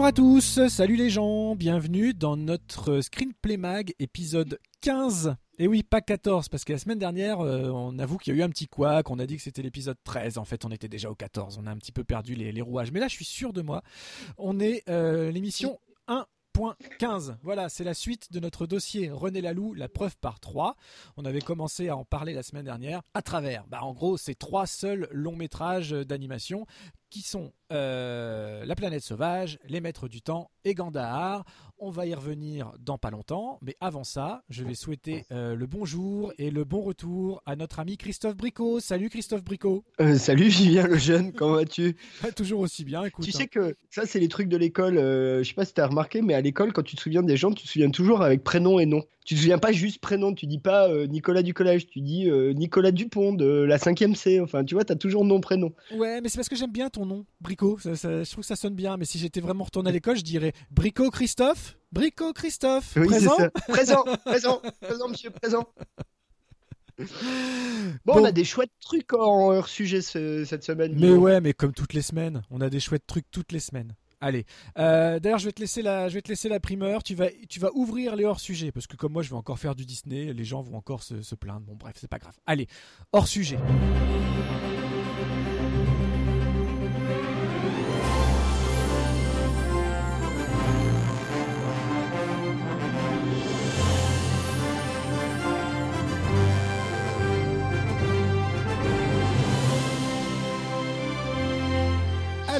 Bonjour à tous, salut les gens, bienvenue dans notre Screenplay Mag épisode 15. Et oui, pas 14, parce que la semaine dernière, euh, on avoue qu'il y a eu un petit couac, on a dit que c'était l'épisode 13, en fait on était déjà au 14, on a un petit peu perdu les, rouages. Mais là je suis sûr de moi, on est euh, l'émission 1.15. Voilà, c'est la suite de notre dossier René Laloux, la preuve par 3. On avait commencé à en parler la semaine dernière à travers, bah, en gros, ces trois seuls longs métrages d'animation qui sont euh, La planète sauvage, Les maîtres du temps et Gandahar. On va y revenir dans pas longtemps, mais avant ça, je vais souhaiter euh, le bonjour et le bon retour à notre ami Christophe Bricot. Salut Christophe Bricot. Euh, salut Julien le jeune, comment vas-tu? Toujours aussi bien, écoute. Tu sais hein. que ça, c'est les trucs de l'école. je sais pas si tu as remarqué, mais à l'école, quand tu te souviens des gens, tu te souviens toujours avec prénom et nom. Tu te souviens pas juste prénom, tu dis pas Nicolas du collège, tu dis Nicolas Dupont de la 5e C. Enfin, tu vois, tu as toujours nom, prénom. Ouais, mais c'est parce que j'aime bien ton nom, Bricot. je trouve que ça sonne bien, mais si j'étais vraiment retourné à l'école, je dirais Bricot Christophe. Bricot Christophe. présent Présent, présent, présent, monsieur, présent. Bon, on a des chouettes trucs en hors sujet cette semaine. Mais ouais, mais comme toutes les semaines, on a des chouettes trucs toutes les semaines. Allez. Euh, d'ailleurs, je vais te laisser la, je vais te laisser la primeur. Tu vas, tu vas ouvrir les hors sujets parce que comme moi, je vais encore faire du Disney. Les gens vont encore se, se plaindre. Bon, bref, c'est pas grave. Allez, hors sujet.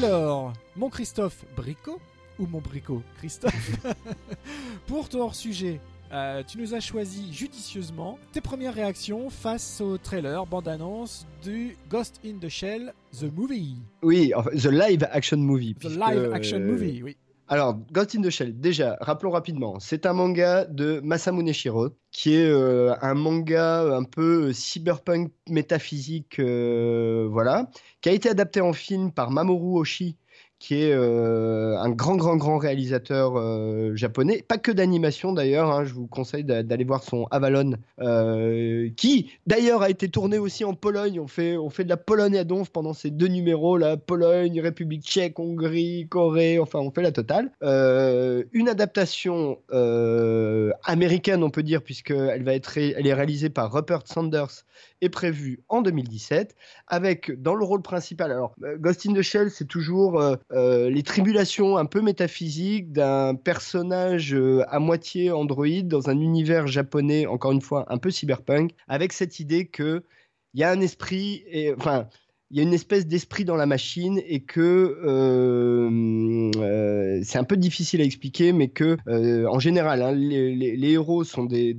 Alors, mon Christophe Bricot, ou mon Bricot Christophe, pour ton hors-sujet, euh, tu nous as choisi judicieusement tes premières réactions face au trailer, bande-annonce du Ghost in the Shell, The Movie. Oui, The Live Action Movie. The Live Action Movie, oui. Alors, Ghost in the Shell, déjà, rappelons rapidement, c'est un manga de Masamune Shiro, qui est euh, un manga un peu cyberpunk métaphysique, euh, voilà, qui a été adapté en film par Mamoru Oshii, qui est euh, un grand, grand, grand réalisateur euh, japonais. Pas que d'animation d'ailleurs, hein, je vous conseille d'aller voir son Avalon, euh, qui d'ailleurs a été tourné aussi en Pologne. On fait, de la Pologne à Donf pendant ces deux numéros, la Pologne, République tchèque, Hongrie, Corée, enfin on fait la totale. une adaptation américaine, on peut dire, puisqu'elle est réalisée par Rupert Sanders est prévu en 2017 avec dans le rôle principal. Alors, euh, Ghost in the Shell, c'est toujours euh, euh, les tribulations un peu métaphysiques d'un personnage à moitié androïde dans un univers japonais, encore une fois, un peu cyberpunk, avec cette idée que il y a un esprit, et, enfin, il y a une espèce d'esprit dans la machine et que euh, euh, c'est un peu difficile à expliquer, mais que euh, en général, hein, les, héros sont des,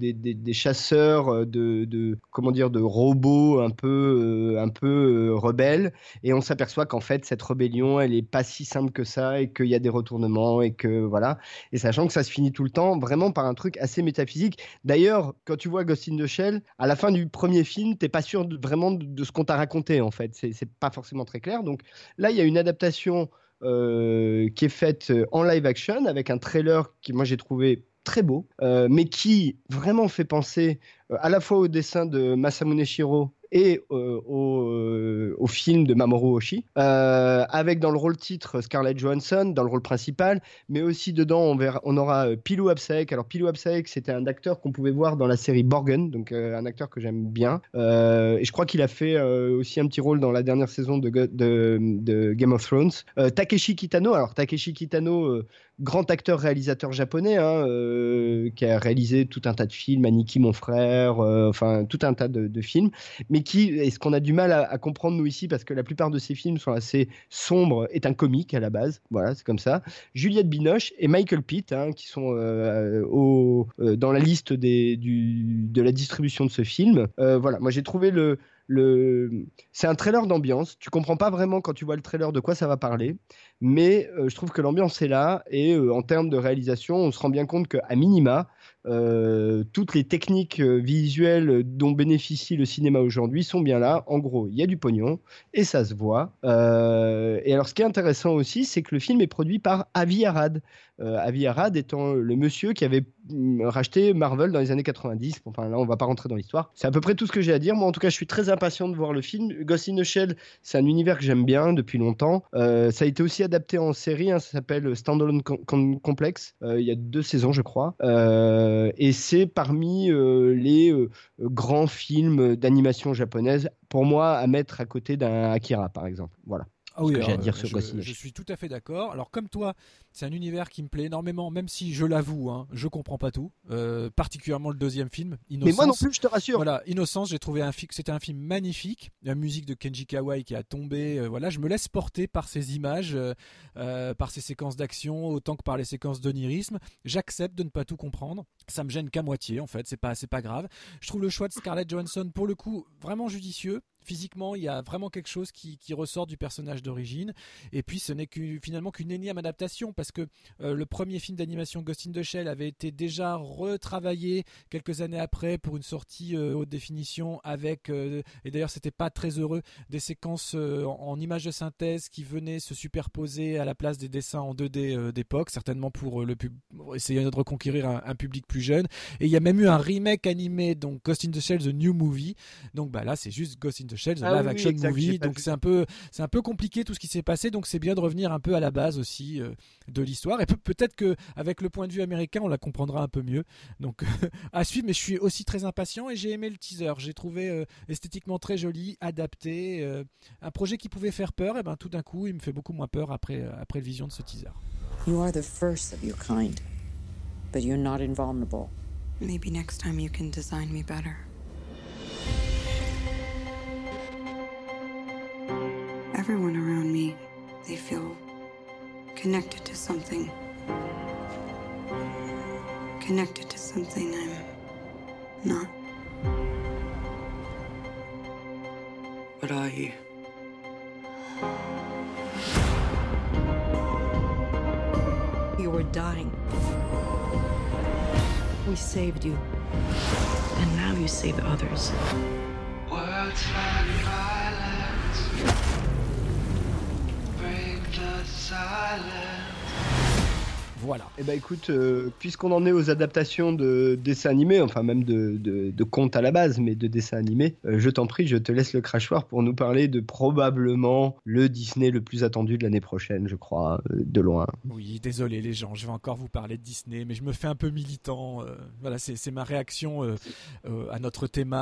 chasseurs de, comment dire de robots un peu un peu rebelles, et on s'aperçoit qu'en fait cette rébellion, elle est pas si simple que ça et qu'il y a des retournements et que voilà. Et sachant que ça se finit tout le temps vraiment par un truc assez métaphysique. D'ailleurs, quand tu vois Ghost in the Shell, à la fin du premier film, t'es pas sûr vraiment de, ce qu'on t'a raconté en fait. C'est pas forcément très clair. Donc là, il y a une adaptation euh, qui est faite euh, en live action avec un trailer qui, moi, j'ai trouvé très beau, euh, mais qui vraiment fait penser à la fois au dessin de Masamune Shiro et euh, au, film de Mamoru Oshii, euh, avec dans le rôle titre Scarlett Johansson dans le rôle principal, mais aussi dedans on, verra, on aura Pilou Absaek. Alors Pilou Absaek, c'était un acteur qu'on pouvait voir dans la série Borgen, donc un acteur que j'aime bien, et je crois qu'il a fait aussi un petit rôle dans la dernière saison de, Game of Thrones. Takeshi Kitano, alors Takeshi Kitano, grand acteur réalisateur japonais, hein, qui a réalisé tout un tas de films, Aniki mon frère, enfin tout un tas de, films, mais qui, et ce qu'on a du mal à, comprendre ici, parce que la plupart de ces films sont assez sombres, est un comique à la base. Voilà, c'est comme ça. Juliette Binoche et Michael Pitt, hein, qui sont euh, euh, dans la liste de la distribution de ce film. Euh, voilà, moi j'ai trouvé c'est un trailer d'ambiance. Tu comprends pas vraiment quand tu vois le trailer de quoi ça va parler, mais je trouve que l'ambiance est là et en termes de réalisation, on se rend bien compte qu'à minima, euh, toutes les techniques visuelles dont bénéficie le cinéma aujourd'hui sont bien là. En gros, il y a du pognon et ça se voit. et alors, ce qui est intéressant aussi, c'est que le film est produit par Avi Arad. Avi Arad étant le monsieur qui avait mm, racheté Marvel dans les années 90. Enfin, là, on va pas rentrer dans l'histoire. C'est à peu près tout ce que j'ai à dire. Moi, en tout cas, je suis très impatient de voir le film. Ghost in the Shell, c'est un univers que j'aime bien depuis longtemps. ça a été aussi adapté en série, hein, ça s'appelle Standalone Complex, euh, il y a deux saisons je crois, euh, et c'est parmi euh, les grands films d'animation japonaise, pour moi à mettre à côté d'un Akira par exemple. Voilà. Ah oui, à dire sur je, je suis tout à fait d'accord. Alors comme toi, c'est un univers qui me plaît énormément, même si je l'avoue, hein, je comprends pas tout. Euh, particulièrement le deuxième film, Innocence. Mais moi non plus, je te rassure. Voilà, Innocence, j'ai trouvé un c'était un film magnifique. La musique de Kenji Kawai qui a tombé. Euh, voilà, je me laisse porter par ces images, euh, par ces séquences d'action, autant que par les séquences d'onirisme. J'accepte de ne pas tout comprendre. Ça me gêne qu'à moitié, en fait. C'est pas, c'est pas grave. Je trouve le choix de Scarlett Johansson, pour le coup, vraiment judicieux physiquement, il y a vraiment quelque chose qui, ressort du personnage d'origine. Et puis, ce n'est finalement qu'une énième adaptation, parce que euh, le premier film d'animation Ghost in the Shell avait été déjà retravaillé quelques années après pour une sortie euh, haute définition avec, euh, et d'ailleurs, c'était pas très heureux, des séquences en, images de synthèse qui venaient se superposer à la place des dessins en 2D d'époque, certainement pour le essayer de reconquérir un, un, public plus jeune. Et il y a même eu un remake animé, donc Ghost in the Shell, The New Movie. Donc bah là, c'est juste Ghost in the Shell, The ah Live Action Movie. Donc c'est un peu, c'est un peu compliqué tout ce qui s'est passé. Donc c'est bien de revenir un peu à la base aussi de l'histoire. Et peut-être que avec le point de vue américain, on la comprendra un peu mieux. Donc à suivre. Mais je suis aussi très impatient et j'ai aimé le teaser. J'ai trouvé euh, esthétiquement très joli, adapté, euh, un projet qui pouvait faire peur. Et ben tout d'un coup, il me fait beaucoup moins peur après après le vision de ce teaser. You are the first of your kind, but you're not invulnerable. Maybe next time you can design me better. everyone around me, they feel connected to something. Connected to something I'm not. What are you? You were dying. We saved you. And now you save others. Words like silence. Voilà. Eh ben écoute, euh, puisqu'on en est aux adaptations de dessins animés, enfin même de, de, contes à la base, mais de dessins animés, euh, je t'en prie, je te laisse le crachoir pour nous parler de probablement le Disney le plus attendu de l'année prochaine, je crois, euh, de loin. Oui, désolé les gens, je vais encore vous parler de Disney, mais je me fais un peu militant. voilà, c'est ma réaction à notre thème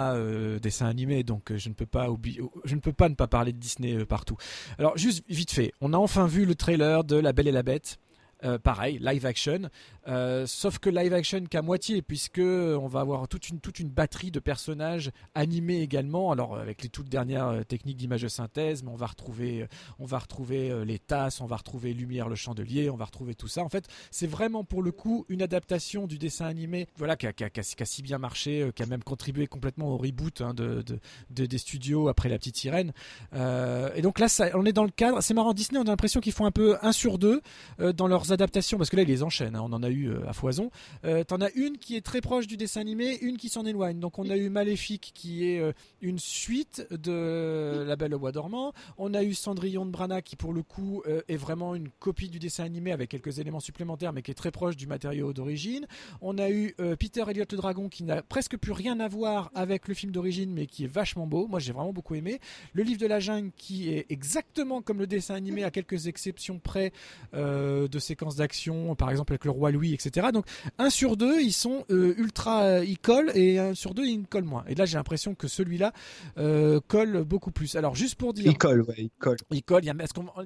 dessin animé, donc je ne peux pas oublier, je ne peux pas ne pas parler de Disney partout. Alors juste vite fait, on a enfin vu le trailer de La Belle et la Bête. Euh, pareil, live action. Euh, sauf que live action qu'à moitié, puisque on va avoir toute une, toute une batterie de personnages animés également. Alors avec les toutes dernières euh, techniques d'image de synthèse, mais on va retrouver, on va retrouver les tasses, on va retrouver Lumière le chandelier, on va retrouver tout ça. En fait, c'est vraiment pour le coup une adaptation du dessin animé, voilà, qui a, qui a, si bien marché, qui a même contribué complètement au reboot hein, de, de, des studios après La Petite Sirène. et donc là, on est dans le cadre. C'est marrant, Disney, on a l'impression qu'ils font un peu un sur deux dans leurs adaptations, parce que là, ils les enchaînent, hein, on en a eu euh, à foison. Euh, T'en as une qui est très proche du dessin animé, une qui s'en éloigne. Donc, on a eu Maléfique, qui est euh, une suite de La Belle au Bois dormant. On a eu Cendrillon de Brana, qui pour le coup est vraiment une copie du dessin animé avec quelques éléments supplémentaires, mais qui est très proche du matériau d'origine. On a eu Peter Elliot le Dragon, qui n'a presque plus rien à voir avec le film d'origine, mais qui est vachement beau. Moi, j'ai vraiment beaucoup aimé. Le livre de la jungle, qui est exactement comme le dessin animé, à quelques exceptions près de ses d'action, par exemple avec le roi Louis, etc. Donc un sur deux, ils sont euh, ultra, ils collent et un sur deux, ils collent moins. Et là, j'ai l'impression que celui-là euh, colle beaucoup plus. Alors juste pour dire, il colle, ouais, il colle. Il colle. Il y a,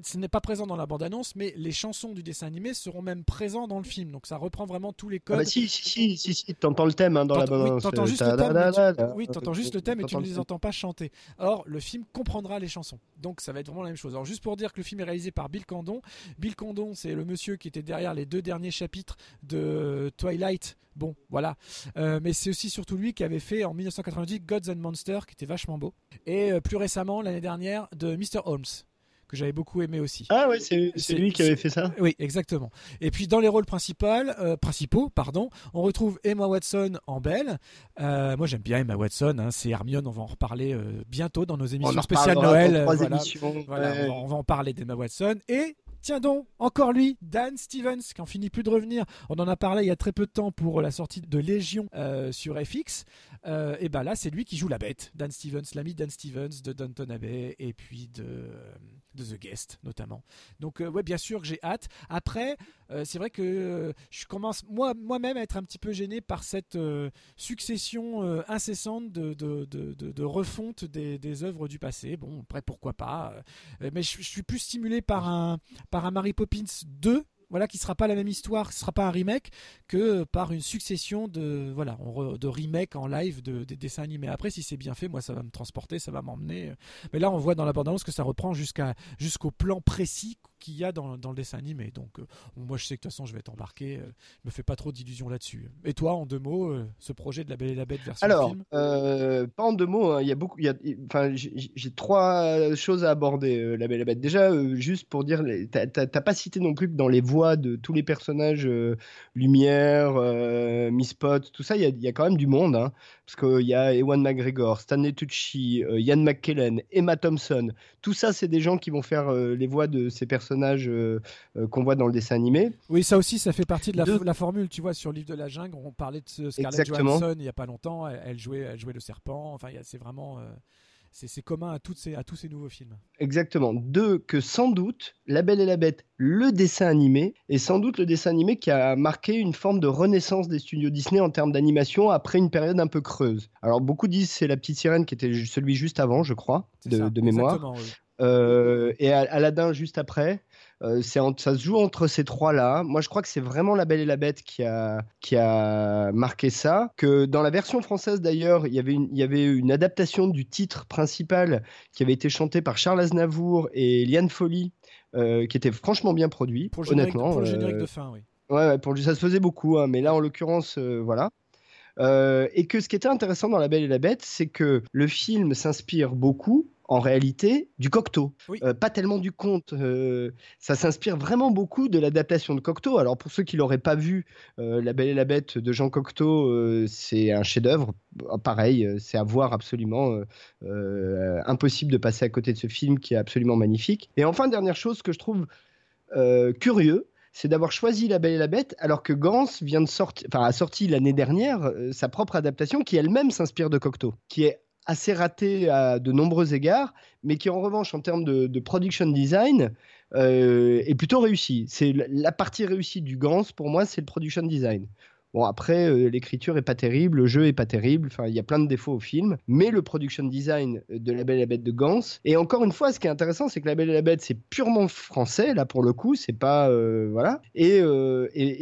ce n'est pas présent dans la bande-annonce, mais les chansons du dessin animé seront même présents dans le film. Donc ça reprend vraiment tous les codes. Ah bah si, si, si, si, si t'entends le thème hein, dans la bande-annonce. Oui, t'entends juste, le thème, oui, t'entends juste le thème et tu ne les entends pas chanter. Or, le film comprendra les chansons. Donc ça va être vraiment la même chose. Alors juste pour dire que le film est réalisé par Bill Condon. Bill Condon, c'est le monsieur qui était derrière les deux derniers chapitres de Twilight. Bon, voilà. Euh, mais c'est aussi surtout lui qui avait fait en 1990 Gods and Monsters, qui était vachement beau. Et euh, plus récemment, l'année dernière, de Mr. Holmes que j'avais beaucoup aimé aussi. Ah ouais, c'est lui qui avait fait ça. Oui, exactement. Et puis dans les rôles principaux, euh, principaux, pardon, on retrouve Emma Watson en Belle. Euh, moi j'aime bien Emma Watson, hein, c'est Hermione, on va en reparler euh, bientôt dans nos émissions spéciales Noël. Voilà. Voilà, on, va, en parler d'Emma Watson. Et Tiens donc, encore lui, Dan Stevens, qui en finit plus de revenir. On en a parlé il y a très peu de temps pour la sortie de Légion sur FX. et ben là, c'est lui qui joue la bête. Dan Stevens, l'ami Dan Stevens de Downton Abbey et puis de de The Guest notamment. Donc euh, ouais, bien sûr que j'ai hâte. Après, euh, c'est vrai que euh, je commence moi moi-même à être un petit peu gêné par cette succession incessante de, de, de, refonte des, des, œuvres du passé. Bon, après pourquoi pas. mais je, je, suis plus stimulé par un par un Mary Poppins 2 voilà, qui sera pas la même histoire, ce sera pas un remake que par une succession de voilà, de remakes en live de, des dessins animés. Après, si c'est bien fait, moi, ça va me transporter, ça va m'emmener. Mais là, on voit dans la bande-annonce que ça reprend jusqu'à jusqu'au plan précis qu'il y a dans, dans, le dessin animé. Donc, euh, moi, je sais que de toute façon, je vais être embarqué. Euh, je me fais pas trop d'illusions là-dessus. Et toi, en deux mots, euh, ce projet de La Belle et la Bête version Alors, film pas en deux mots. Hein, il y a beaucoup. Enfin, j'ai trois choses à aborder. la Belle et la Bête. Déjà, juste pour dire, t'as pas cité non plus que dans les voix de tous les personnages, Lumière, Miss Pot, tout ça, il y, y, a quand même du monde. Hein, parce qu'il y a Ewan McGregor, Stanley Tucci, Ian McKellen, Emma Thompson. Tout ça, c'est des gens qui vont faire les voix de ces personnages euh, euh, qu'on voit dans le dessin animé. Oui, ça aussi, ça fait partie de la, formule. Tu vois, sur livre de la jungle, on parlait de Scarlett Johansson il n'y a pas longtemps. Elle, jouait, elle jouait le serpent. Enfin, c'est vraiment. Euh, c'est commun à, toutes ces, à tous ces nouveaux films. Exactement. Deux, que sans doute, La Belle et la Bête, le dessin animé, est sans doute le dessin animé qui a marqué une forme de renaissance des studios Disney en termes d'animation après une période un peu creuse. Alors beaucoup disent c'est La Petite Sirène qui était celui juste avant, je crois, de, mémoire. Et Aladdin juste après. Euh, ça se joue entre ces trois-là. Moi, je crois que c'est vraiment La Belle et la Bête qui a, qui a marqué ça. Que dans la version française, d'ailleurs, il y avait une, il y avait une adaptation du titre principal qui avait été chanté par Charles Aznavour et Liane Folly, euh, qui était franchement bien produit, pour honnêtement. pour le générique euh, de fin, oui. Ouais, pour, ça se faisait beaucoup, hein, mais là, en l'occurrence, voilà. et que ce qui était intéressant dans La Belle et la Bête, c'est que le film s'inspire beaucoup en réalité du Cocteau, euh, pas tellement du conte. Euh, ça s'inspire vraiment beaucoup de l'adaptation de Cocteau. Alors pour ceux qui l'auraient pas vu, euh, La Belle et la Bête de Jean Cocteau, c'est un chef-d'œuvre. Pareil, c'est à voir absolument. impossible de passer à côté de ce film qui est absolument magnifique. Et enfin dernière chose que je trouve curieux, c'est d'avoir choisi La Belle et la Bête alors que Gans vient de sortir, enfin a sorti l'année dernière sa propre adaptation qui elle-même s'inspire de Cocteau, qui est assez raté à de nombreux égards, mais qui en revanche en termes de, production design euh, est plutôt réussi. C'est la partie réussie du Gans pour moi, c'est le production design. Bon, après, euh, l'écriture est pas terrible, le jeu est pas terrible, enfin, il y a plein de défauts au film, mais le production design de La Belle et la Bête de Gans, et encore une fois, ce qui est intéressant, c'est que La Belle et la Bête, c'est purement français, là, pour le coup, c'est pas. Euh, voilà. Et,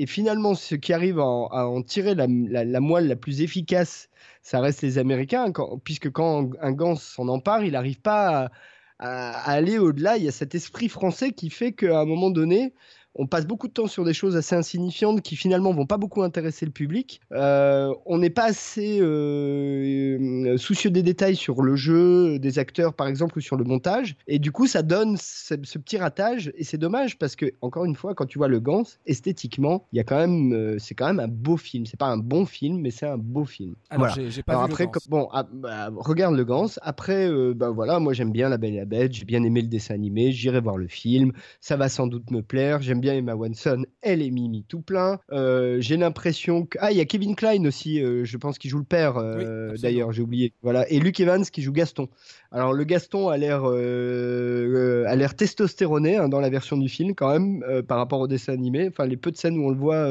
finalement, ce qui arrive à en, tirer la, moelle la plus efficace ça reste les Américains, puisque quand un Gans s'en empare, il n'arrive pas à, aller au-delà. Il y a cet esprit français qui fait qu'à un moment donné, on passe beaucoup de temps sur des choses assez insignifiantes qui finalement vont pas beaucoup intéresser le public. Euh, on n'est pas assez euh, soucieux des détails sur le jeu des acteurs, par exemple, ou sur le montage. Et du coup, ça donne ce, petit ratage. Et c'est dommage parce que, encore une fois, quand tu vois le Gans, esthétiquement, il y a quand même, euh, c'est quand même un beau film. C'est pas un bon film, mais c'est un beau film. Alors, j'ai pas vu après, le bon, ah, bah, regarde le Gans. Après, ben voilà, moi j'aime bien La Belle et la Bête. J'ai bien aimé le dessin animé. J'irai voir le film. Ça va sans doute me plaire. J'aime bien Emma Watson, elle est Mimi tout plein. Euh, j'ai l'impression que ah il y a Kevin Klein aussi, euh, je pense qu'il joue le père euh, d'ailleurs, j'ai oublié. Voilà et Luke Evans qui joue Gaston. Alors le Gaston a l'air a l'air testostéroné hein, dans la version du film quand même par rapport au dessin animé. Enfin les peu de scènes où on le voit,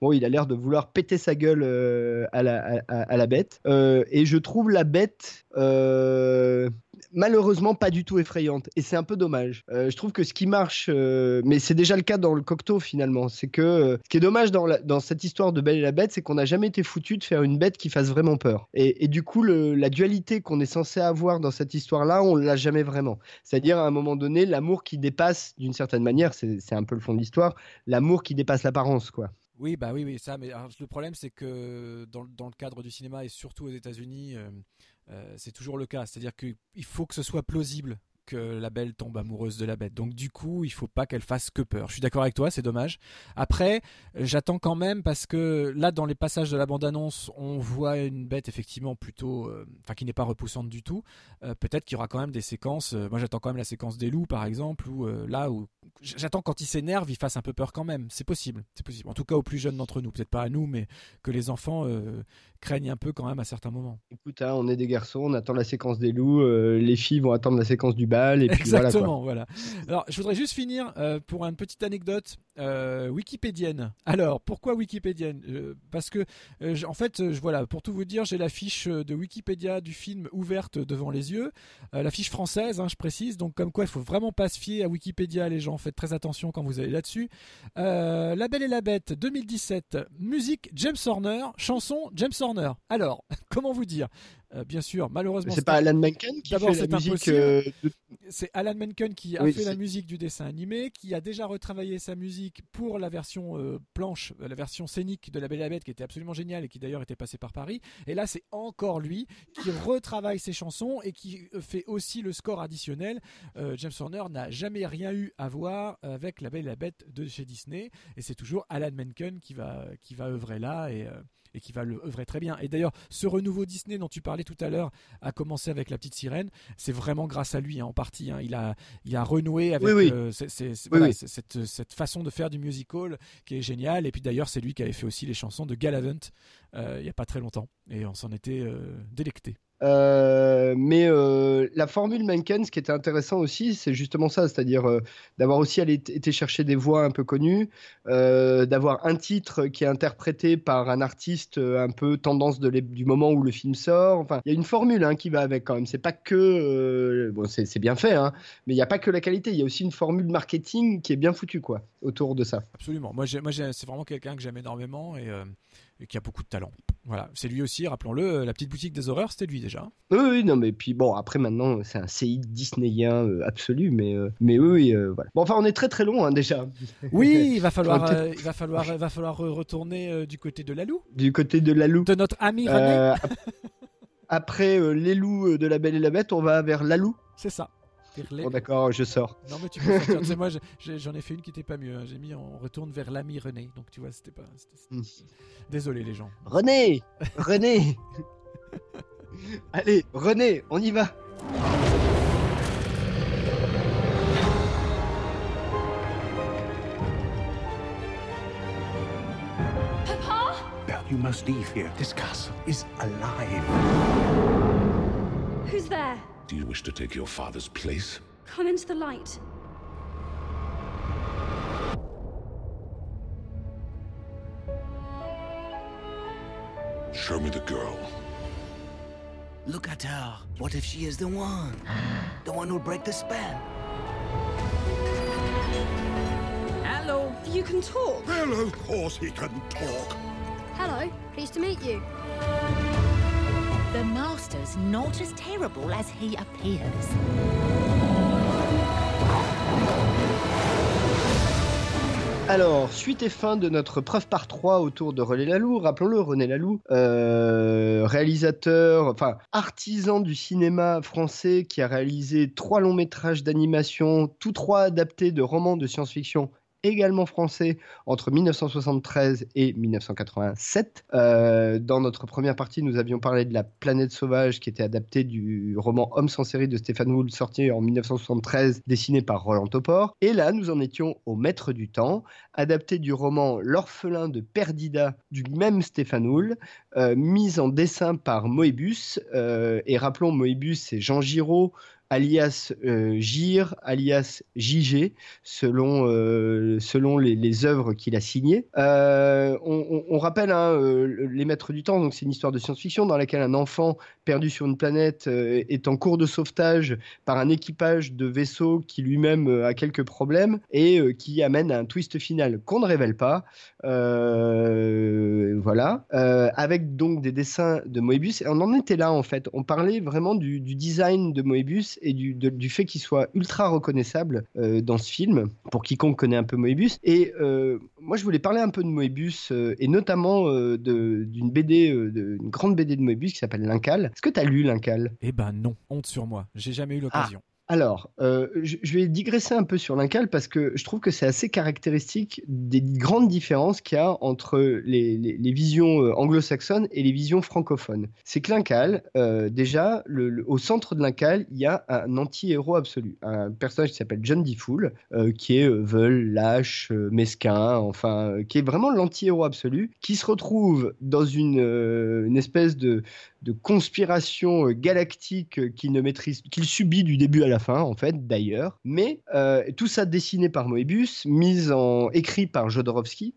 bon il a l'air de vouloir péter sa gueule à la, à, la bête. et je trouve la bête malheureusement pas du tout effrayante. Et c'est un peu dommage. Euh, je trouve que ce qui marche, euh, mais c'est déjà le cas dans le Cocteau finalement, c'est que euh, ce qui est dommage dans, cette histoire de Belle et la Bête, c'est qu'on n'a jamais été foutu de faire une bête qui fasse vraiment peur. Et, du coup, la dualité qu'on est censé avoir dans cette histoire-là, on l'a jamais vraiment. C'est-à-dire à un moment donné, l'amour qui dépasse, d'une certaine manière, c'est un peu le fond de l'histoire, l'amour qui dépasse l'apparence, quoi. Oui, bah oui, oui, ça. Mais le problème, c'est que dans, le cadre du cinéma et surtout aux États-Unis, c'est toujours le cas. C'est-à-dire qu'il faut que ce soit plausible la belle tombe amoureuse de la bête. Donc du coup, il faut pas qu'elle fasse que peur. Je suis d'accord avec toi, c'est dommage. Après, j'attends quand même parce que là, dans les passages de la bande-annonce, on voit une bête effectivement plutôt, euh, enfin qui n'est pas repoussante du tout. Euh, peut-être qu'il y aura quand même des séquences. Euh, moi, j'attends quand même la séquence des loups, par exemple, où là où j'attends quand il s'énerve, il fasse un peu peur quand même. C'est possible, c'est possible. En tout cas, aux plus jeunes d'entre nous, peut-être pas à nous, mais que les enfants craignent un peu quand même à certains moments. Écoute, hein, on est des garçons, on attend la séquence des loups, les filles vont attendre la séquence du bal et puis Exactement, voilà, Alors, je voudrais juste finir euh, pour une petite anecdote euh, wikipédienne. Alors, pourquoi wikipédienne? Euh, Parce que, en fait, voilà, pour tout vous dire, j'ai la fiche de Wikipédia du film ouverte devant les yeux, la fiche française, hein, je précise. Donc, comme quoi, il faut vraiment pas se fier à Wikipédia, les gens. Faites très attention quand vous allez là-dessus. la Belle et la Bête, 2017, musique James Horner, chanson James Horner. Alors, comment vous dire? Euh, bien sûr, malheureusement. C'est pas Alan Menken qui fait la musique. Euh, c'est Alan Menken qui a fait la musique du dessin animé, qui a déjà retravaillé sa musique pour la version euh, planche, la version scénique de La Belle et la Bête, qui était absolument géniale et qui d'ailleurs était passée par Paris. Et là, c'est encore lui qui retravaille ses chansons et qui fait aussi le score additionnel. James Horner n'a jamais rien eu à voir avec La Belle et la Bête de chez Disney, et c'est toujours Alan Menken qui va qui va œuvrer là et et qui va le œuvrer très bien. Et d'ailleurs, ce renouveau Disney dont tu parlais tout à l'heure a commencé avec La Petite Sirène. C'est vraiment grâce à lui hein, en partie. Hein. Il, a, il a renoué avec euh, cette, cette, façon de faire du musical qui est géniale. Et puis d'ailleurs, c'est lui qui avait fait aussi les chansons de Galavant euh, il n'y a pas très longtemps. Et on s'en était euh, délecté. Euh, mais euh, la formule Menken, ce qui était intéressant aussi, c'est justement ça, c'est-à-dire euh, d'avoir aussi été chercher des voix un peu connues, d'avoir un titre qui est interprété par un artiste un peu tendance de du moment où le film sort. Enfin, il y a une formule hein, qui va avec quand même. C'est pas que bon, c'est bien fait, hein, mais il n'y a pas que la qualité. Il y a aussi une formule marketing qui est bien foutue quoi autour de ça. Absolument. Moi, moi c'est vraiment quelqu'un que j'aime énormément et qui a beaucoup de talent. Voilà, c'est lui aussi, rappelons-le, euh, la petite boutique des horreurs, c'était lui déjà. Oui, oui, non, mais puis bon, après maintenant, c'est un CI disneyen euh, absolu, mais, euh, mais oui, voilà. Bon, enfin, on est très très long hein, déjà. Oui, il va falloir, il va falloir, va falloir retourner du côté de Lalou. Du côté de Lalou. De notre ami René. après les loups de la Belle et la Bête, on va vers Lalou. C'est ça. Bon, d'accord, je sors. Non, mais tu peux sortir. moi, j'en ai fait une qui était pas mieux. Hein. J'ai mis on retourne vers l'ami René. Donc, tu vois, c'était pas. Hmm. Désolé, les gens. René René Allez, René, on y va Papa? You must leave here. This castle is alive. Who's there? Do you wish to take your father's place? Come into the light. Show me the girl. Look at her. What if she is the one? The one who'll break the spell? Hello. You can talk. Well, of course he can talk. Hello. Pleased to meet you. The Master's not as terrible as he appears. Alors, suite et fin de notre preuve par 3 autour de René Laloux. Rappelons-le, René Laloux, euh, réalisateur, enfin artisan du cinéma français qui a réalisé trois longs métrages d'animation, tous trois adaptés de romans de science-fiction également français entre 1973 et 1987. Euh, dans notre première partie, nous avions parlé de La planète sauvage qui était adapté du roman Homme sans série de Stéphane Wool sorti en 1973, dessiné par Roland Topor. Et là, nous en étions au Maître du Temps, adapté du roman L'orphelin de Perdida du même Stéphane Wool, euh, mis en dessin par Moebius. Euh, et rappelons, Moebius, c'est Jean Giraud, alias euh, Gir, alias JG, selon, euh, selon les, œuvres qu'il a signées. Euh, on rappelle hein, euh, Les Maîtres du Temps, donc c'est une histoire de science-fiction dans laquelle un enfant perdu sur une planète euh, est en cours de sauvetage par un équipage de vaisseau qui lui-même euh, a quelques problèmes et euh, qui amène à un twist final qu'on ne révèle pas. Voilà. Avec donc des dessins de Moebius. Et on en était là en fait. On parlait vraiment du, design de Moebius et du, fait qu'il soit ultra reconnaissable dans ce film pour quiconque connaît un peu Moebius. Et moi je voulais parler un peu de Moebius et notamment d'une BD, euh, de- une grande BD de Moebius qui s'appelle L'Incal. Est-ce que tu as lu L'Incal? Eh ben non, honte sur moi. J'ai jamais eu l'occasion. alors, euh, je, vais digresser un peu sur l'Incal parce que je trouve que c'est assez caractéristique des grandes différences qu'il y a entre les, les- les visions euh, anglo-saxonnes et les visions francophones. C'est que l'Incal, euh, déjà, le- le- au centre de l'Incal, il y a un anti-héros absolu. Un personnage qui s'appelle John D. Fool, euh, qui est veule, lâche, mesquin, enfin, qui est vraiment l'anti-héros absolu, qui se retrouve dans une, une espèce de, de conspiration euh, galactique euh, qu'il ne subit du début à la fin, en fait, d'ailleurs. Mais euh, tout ça dessiné par Moebius, mis en écrit par Jodorowsky,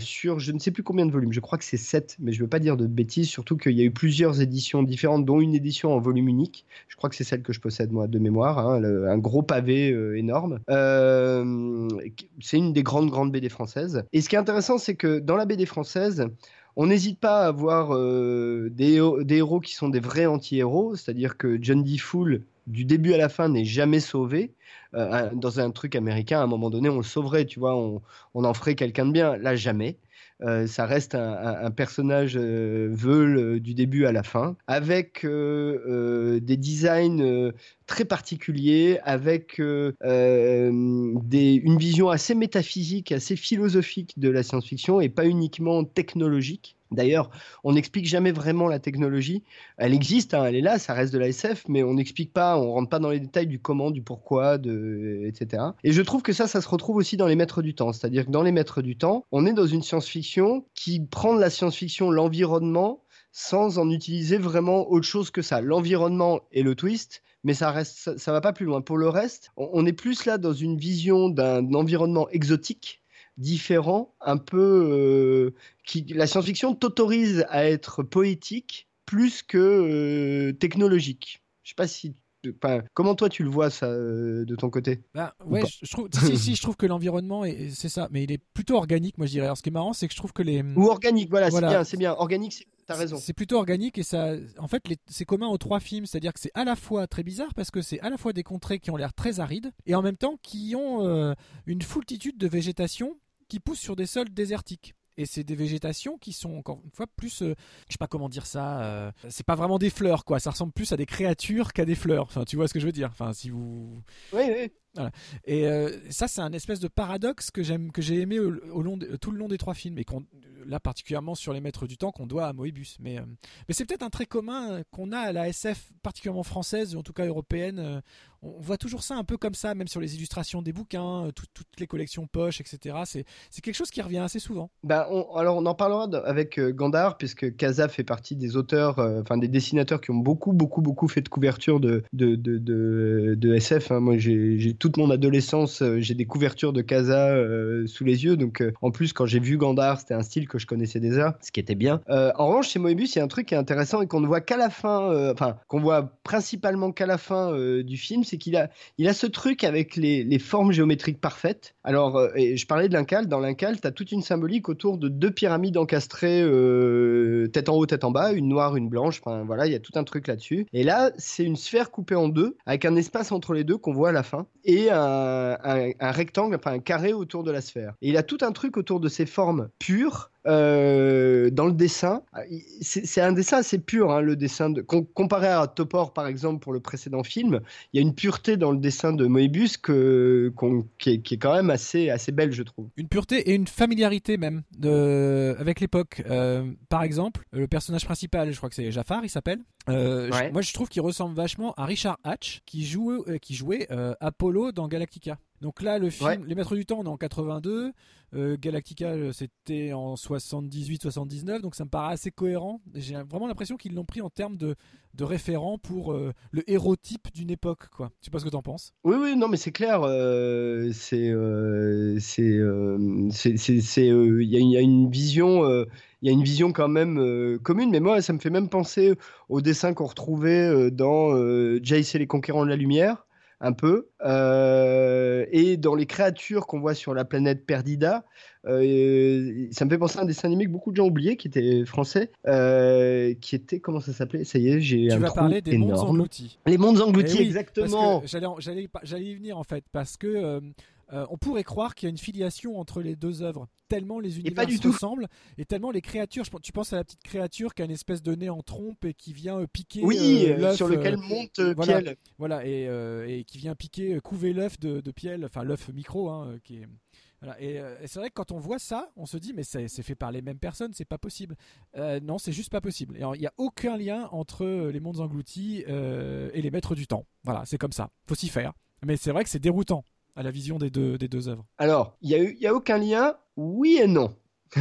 sur je ne sais plus combien de volumes. Je crois que c'est 7, mais je veux pas dire de bêtises, surtout qu'il y a eu plusieurs éditions différentes, dont une édition en volume unique. Je crois que c'est celle que je possède moi de mémoire, hein, un gros pavé énorme. C'est une des grandes grandes BD françaises. Et ce qui est intéressant, c'est que dans la BD française, on n'hésite pas à avoir euh, des, héros- qui sont des vrais anti-héros, c'est-à-dire que John D. Fool, du début à la fin, n'est jamais sauvé. Euh, dans un truc américain, à un moment donné, on le sauverait, tu vois, on, en ferait quelqu'un de bien. Là, jamais. Euh, ça reste un, personnage euh, veule euh, du début à la fin, avec des designs très particuliers, avec une vision assez métaphysique, assez philosophique de la science-fiction et pas uniquement technologique. D'ailleurs, on n'explique jamais vraiment la technologie. Elle existe, hein, elle est là, ça reste de la SF, mais on n'explique pas, on rentre pas dans les détails du comment, du pourquoi, de, etc. Et je trouve que ça, ça se retrouve aussi dans les Maîtres du Temps. C'est-à-dire que dans les Maîtres du Temps, on est dans une science-fiction qui prend de la science-fiction l'environnement sans en utiliser vraiment autre chose que ça. L'environnement et le twist, mais ça reste, ça, va pas plus loin. Pour le reste, on est plus là dans une vision d'un environnement exotique différent, un peu euh, qui la science-fiction t'autorise à être poétique plus que euh, technologique. Je sais pas si enfin, comment toi tu le vois ça euh, de ton côté? Bah, Ou ouais, je, je trouve, si, si, je trouve que l'environnement, est- c'est ça, mais il est plutôt organique, moi je dirais. Alors ce qui est marrant, c'est que je trouve que les. Ou organique, voilà, Voilà. c'est bien, c'est bien. Organique, t'as raison. C'est plutôt organique et ça, en fait, les- c'est commun aux trois films, c'est-à-dire que c'est à la fois très bizarre parce que c'est à la fois des contrées qui ont l'air très arides et en même temps qui ont euh, une foultitude de végétation qui pousse sur des sols désertiques. Et c'est des végétations qui sont encore une fois plus, euh, je sais pas comment dire ça, euh, c'est pas vraiment des fleurs quoi, ça ressemble plus à des créatures qu'à des fleurs. Enfin, tu vois ce que je veux dire. Enfin, si vous, Oui, oui. et euh, ça, c'est un espèce de paradoxe que j'aime, que j'ai aimé au, au long de- tout le long des trois films, et qu'on, là particulièrement sur les Maîtres du Temps, qu'on doit à Moebius. Mais, euh, mais c'est peut-être un trait commun euh, qu'on a à la SF, particulièrement française, ou en tout cas européenne. On voit toujours ça un peu comme ça, même sur les illustrations des bouquins, euh, tout- toutes les collections poches, etc. C'est, c'est quelque chose qui revient assez souvent. Ben, on- alors on en parlera de- avec euh, Gandhar, puisque Kaza fait partie des auteurs, euh, enfin des dessinateurs qui ont beaucoup, beaucoup, beaucoup fait de couverture de, de, de, de, de SF. hein. Moi, j'ai j'ai toute mon adolescence, euh, j'ai des couvertures de Kaza euh, sous les yeux. Donc, euh, en plus, quand j'ai vu Gandhar, c'était un style que je connaissais déjà, ce qui était bien. Euh, en revanche, chez Moebius, il y a un truc qui est intéressant et qu'on ne voit qu'à la fin, euh, enfin, qu'on voit principalement qu'à la fin euh, du film, c'est qu'il a, il a ce truc avec les, formes géométriques parfaites. Alors, euh, et je parlais de l'incal. Dans l'incal, tu as toute une symbolique autour de deux pyramides encastrées, euh, tête en haut, tête en bas, une noire, une blanche. Enfin, voilà, il y a tout un truc là-dessus. Et là, c'est une sphère coupée en deux, avec un espace entre les deux qu'on voit à la fin, et un, un- un rectangle, enfin un carré autour de la sphère. Et il a tout un truc autour de ces formes pures. Euh, dans le dessin, c'est un dessin assez pur, hein, le dessin de, com- comparé à Topor par exemple pour le précédent film, il y a une pureté dans le dessin de Moebius que, qui, est, qui est quand même assez, assez belle, je trouve. Une pureté et une familiarité même de... avec l'époque. Euh, par exemple, le personnage principal, je crois que c'est Jafar, il s'appelle. Euh, Ouais. moi, je trouve qu'il ressemble vachement à Richard Hatch, qui jouait, euh, qui jouait euh, Apollo dans Galactica. Donc là, le film, Ouais. Les Maîtres du Temps, on est en 82. euh, Galactica, euh, c'était en 78-79. Donc ça me paraît assez cohérent. J'ai vraiment l'impression qu'ils l'ont pris en termes de, de référent pour euh, le hérotype d'une époque. Quoi. Je sais pas ce que t'en penses. Oui, oui, non, mais c'est clair. euh, c'est, il y, a une- il y a une vision, il y a une vision quand même commune. Mais moi, ça me fait même penser au dessin qu'on retrouvait dans Jace et les Conquérants de la Lumière, un peu, euh, et dans les créatures qu'on voit sur la planète Perdida. Euh, ça me fait penser à un dessin animé que beaucoup de gens oubliaient, qui était français, euh, qui était comment ça s'appelait? Ça y est, j'ai Tu un vas trou parler des mondes énorme. engloutis. Les mondes engloutis, Eh oui, exactement. J'allais, j'allais y venir en fait, parce que euh, on pourrait croire qu'il y a une filiation entre les deux œuvres, tellement les univers pas du se tout. ressemblent, et tellement les créatures. je tu penses à la petite créature qui a une espèce de nez en trompe et qui vient euh, piquer Oui, euh, euh, l'œuf, sur lequel monte voilà. Piel. Voilà, et, et qui vient piquer, couver l'œuf de, de Piel, enfin l'œuf micro, hein, qui est. Voilà. Et, euh, et c'est vrai que quand on voit ça, on se dit mais c'est, fait par les mêmes personnes, c'est pas possible. Euh, non, c'est juste pas possible. Et Il n'y a aucun lien entre les mondes engloutis euh, et les maîtres du temps. Voilà, c'est comme ça. Faut s'y faire. Mais c'est vrai que c'est déroutant à la vision des deux, des deux œuvres. Alors, il n'y a, eu- y a aucun lien Oui et non.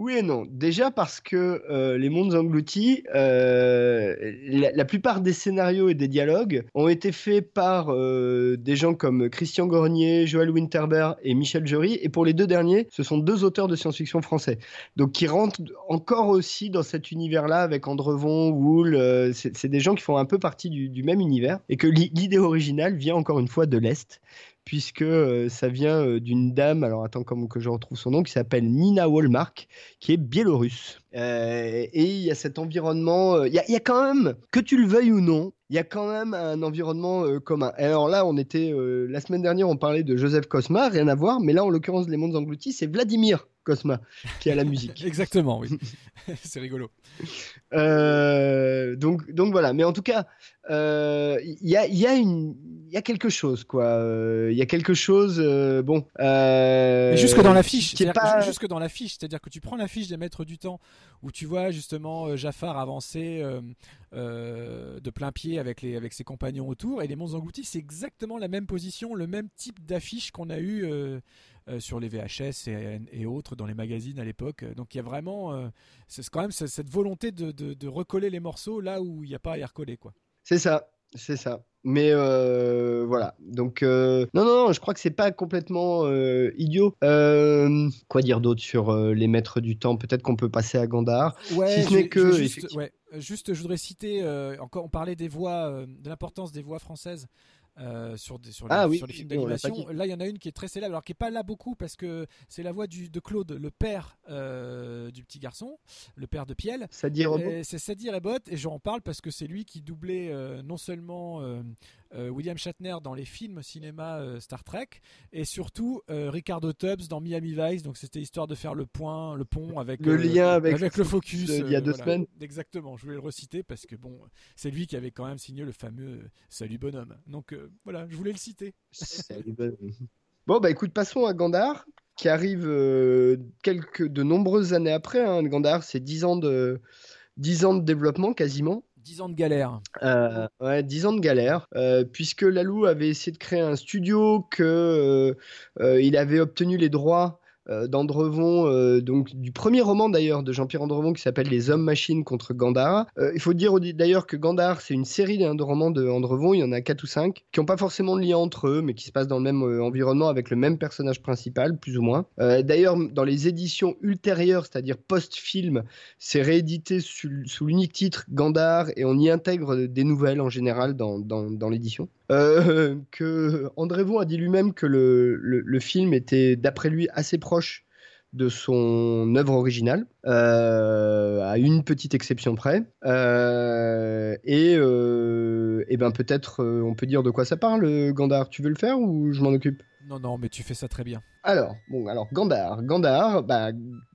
oui et non. Déjà parce que euh, les mondes engloutis, euh, la, plupart des scénarios et des dialogues ont été faits par euh, des gens comme Christian Gornier, Joël Winterberg et Michel Jury. Et pour les deux derniers, ce sont deux auteurs de science-fiction français. Donc qui rentrent encore aussi dans cet univers-là avec Andrevon, Wool. c'est des gens qui font un peu partie du, même univers. Et que l'i- l'idée originale vient encore une fois de l'Est puisque euh, ça vient euh, d'une dame, alors attends comme que je retrouve son nom, qui s'appelle Nina Wolmark, qui est biélorusse. Euh, et il y a cet environnement, il y, a, quand même, que tu le veuilles ou non, il y a quand même un environnement commun. Alors là, on était, la semaine dernière, on parlait de Joseph Cosma, rien à voir, mais là, en l'occurrence, Les Mondes Engloutis, c'est Vladimir Cosma qui a la musique. Exactement, oui. c'est rigolo. Euh, donc, donc voilà. Mais en tout cas, euh, il y, a, y, a y a quelque chose, quoi. Euh, Il y a quelque chose. euh, bon. Mais jusque dans l'affiche, qui est c'est-à-dire pas- que- jusque dans l'affiche, c'est-à-dire que tu prends l'affiche des Maîtres du Temps où tu vois justement Jafar avancer de plein pied avec les avec ses compagnons autour et les mondes engloutis, c'est exactement la même position, le même type d'affiche qu'on a eu sur les VHS et, et autres dans les magazines à l'époque. Donc il y a vraiment, euh, c'est quand même cette volonté de, de- de recoller les morceaux là où il n'y a pas à y recoller quoi. C'est ça, c'est ça. Mais euh, voilà. Donc euh, non, non, non, je crois que c'est pas complètement euh, idiot. Euh, quoi dire d'autre sur euh, les maîtres du temps? Peut-être qu'on peut passer à Gandhar. Ouais, Si ce n'est que, juste, ouais, euh, juste, je voudrais citer euh, encore, on parlait des voix, euh, de l'importance des voix françaises. Euh, sur, des, sur, les, Ah oui, sur les films d'animation. Là, il y en a une qui est très célèbre, alors qui est pas là beaucoup parce que c'est la voix du, de Claude, le père euh, du petit garçon, le père de Piel. C'est Sadie Rebot et j'en parle parce que c'est lui qui doublait euh, non seulement William Shatner dans les films cinéma euh, Star Trek et surtout euh, Ricardo Tubbs dans Miami Vice. Donc c'était histoire de faire le point, le pont avec Le euh, lien avec le le focus euh, il y a deux semaines. Exactement. Je voulais le reciter parce que bon, c'est lui qui avait quand même signé le fameux euh, Salut bonhomme. Donc euh, voilà, je voulais le citer. Salut, Bon, bah écoute, passons à Gandhar, qui arrive euh, quelques, de nombreuses années après. Hein. Gandhar, c'est 10 ans, de, 10 ans de développement quasiment. 10 ans de galère. Euh, ouais, 10 ans de galère, euh, puisque Lalou avait essayé de créer un studio, que euh, euh, il avait obtenu les droits d'Andrevon, euh, donc du premier roman d'ailleurs de Jean-Pierre Andrevon qui s'appelle Les Hommes Machines contre Gandhar. Euh, il faut dire d'ailleurs que Gandhar, c'est une série de romans de Andrevon, il y en a 4 ou 5, qui n'ont pas forcément de lien entre eux, mais qui se passent dans le même euh, environnement avec le même personnage principal, plus ou moins. Euh, d'ailleurs, dans les éditions ultérieures, c'est-à-dire post-film, c'est réédité sous, l'unique titre Gandhar et on y intègre des nouvelles en général dans l'édition. Euh, que André Vaux a dit lui-même que le, le, film était d'après lui assez proche de son œuvre originale, euh, à une petite exception près. Euh, et, et ben peut-être on peut dire de quoi ça parle, Gandhar. Tu veux le faire ou je m'en occupe? Non, non, mais tu fais ça très bien. alors, bon, alors Gandhar, Gandhar, bah,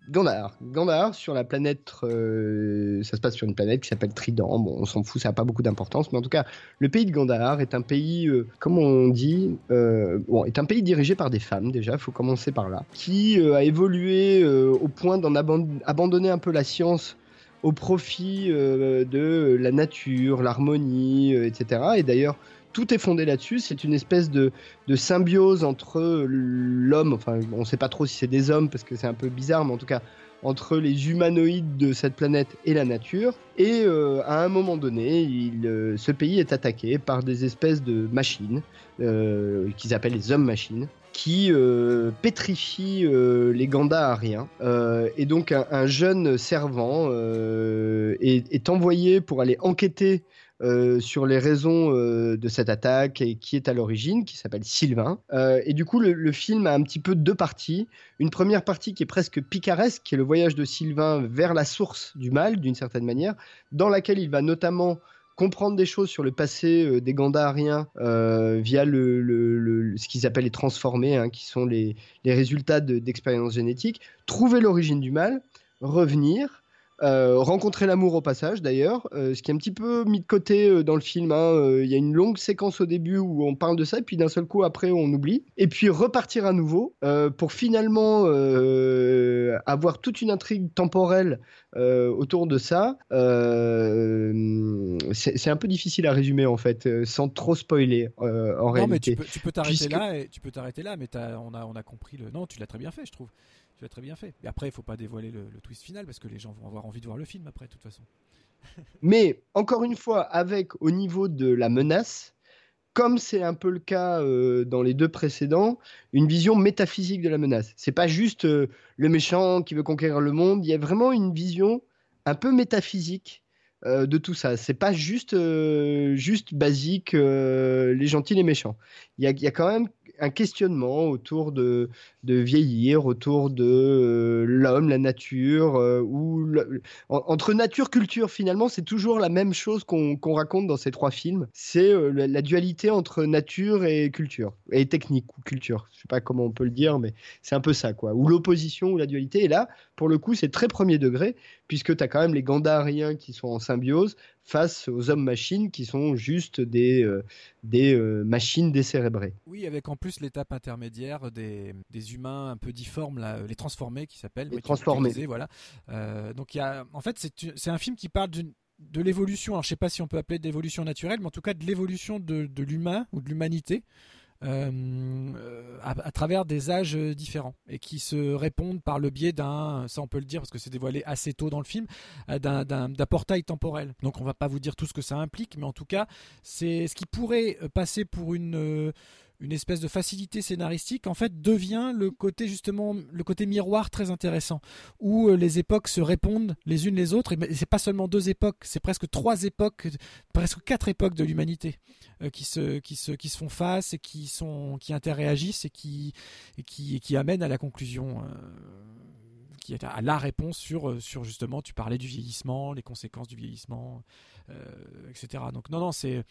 Gandhar, sur la planète, euh, ça se passe sur une planète qui s'appelle Trident. Bon, on s'en fout, ça n'a pas beaucoup d'importance, mais en tout cas, le pays de Gandhar est un pays, euh, comment on dit, euh, bon, est un pays dirigé par des femmes déjà, faut commencer par là, qui a évolué au point d'en aban- abandonner un peu la science au profit de la nature, l'harmonie, etc. Et d'ailleurs, tout est fondé là-dessus. C'est une espèce de, symbiose entre l'homme, enfin, on ne sait pas trop si c'est des hommes parce que c'est un peu bizarre, mais en tout cas entre les humanoïdes de cette planète et la nature. Et euh, à un moment donné, euh, ce pays est attaqué par des espèces de machines euh, qu'ils appellent les hommes-machines qui pétrifient les Gandahariens. et donc un, jeune servant est, envoyé pour aller enquêter euh, sur les raisons euh, de cette attaque et qui est à l'origine, qui s'appelle Sylvain. Euh, et du coup, le, film a un petit peu deux parties. Une première partie qui est presque picaresque, qui est le voyage de Sylvain vers la source du mal, d'une certaine manière, dans laquelle il va notamment comprendre des choses sur le passé des Gandahariens via le, ce qu'ils appellent les transformés, hein, qui sont les, résultats d'expériences génétiques, trouver l'origine du mal, revenir, euh, rencontrer l'amour au passage d'ailleurs, euh, ce qui est un petit peu mis de côté euh, dans le film. Hein. Il y a une longue séquence au début où on parle de ça, et puis d'un seul coup après on oublie. Et puis repartir à nouveau pour finalement avoir toute une intrigue temporelle autour de ça. c'est un peu difficile à résumer en fait, sans trop spoiler en non, réalité. Mais tu peux t'arrêter là, et tu peux t'arrêter là, mais on a, on a compris le. Non, tu l'as très bien fait, je trouve tu as très bien fait. Et après, il faut pas dévoiler le, twist final parce que les gens vont avoir envie de voir le film après, de toute façon. Mais encore une fois, avec au niveau de la menace, comme c'est un peu le cas euh, dans les deux précédents, une vision métaphysique de la menace. C'est pas juste euh, le méchant qui veut conquérir le monde. Il y a vraiment une vision un peu métaphysique euh, de tout ça. C'est pas juste, juste basique, les gentils, les méchants. Il y a, il y a quand même un questionnement autour de, vieillir, autour de euh, l'homme, la nature, euh, ou entre nature culture finalement c'est toujours la même chose qu'on raconte dans ces trois films. C'est euh, la, dualité entre nature et culture et technique ou culture. Je sais pas comment on peut le dire, mais c'est un peu ça quoi. Ou l'opposition ou la dualité. Et là, pour le coup, c'est très premier degré puisque tu as quand même les Gandhariens qui sont en symbiose face aux hommes-machines qui sont juste des, euh, des euh, machines décérébrées. Oui, avec en plus l'étape intermédiaire des, des, humains un peu difformes, là, les transformés qui s'appellent. Les transformés. voilà. Euh, donc y a, en fait, c'est un film qui parle de l'évolution, alors je sais pas si on peut appeler d'évolution naturelle, mais en tout cas de l'évolution de, de l'humain ou de l'humanité euh, à, travers des âges différents et qui se répondent par le biais d'un, ça on peut le dire parce que c'est dévoilé assez tôt dans le film, euh, d'un portail temporel. Donc on va pas vous dire tout ce que ça implique, mais en tout cas c'est ce qui pourrait passer pour une une espèce de facilité scénaristique en fait devient le côté justement le côté miroir très intéressant où euh, les époques se répondent les unes les autres et c'est pas seulement deux époques c'est presque trois époques presque quatre époques de l'humanité euh, qui se qui se qui se font face et qui sont qui qui et qui, qui amènent à la conclusion euh, qui est à la réponse sur, sur justement, tu parlais du vieillissement, les conséquences du vieillissement, etc. Donc non, non, c'est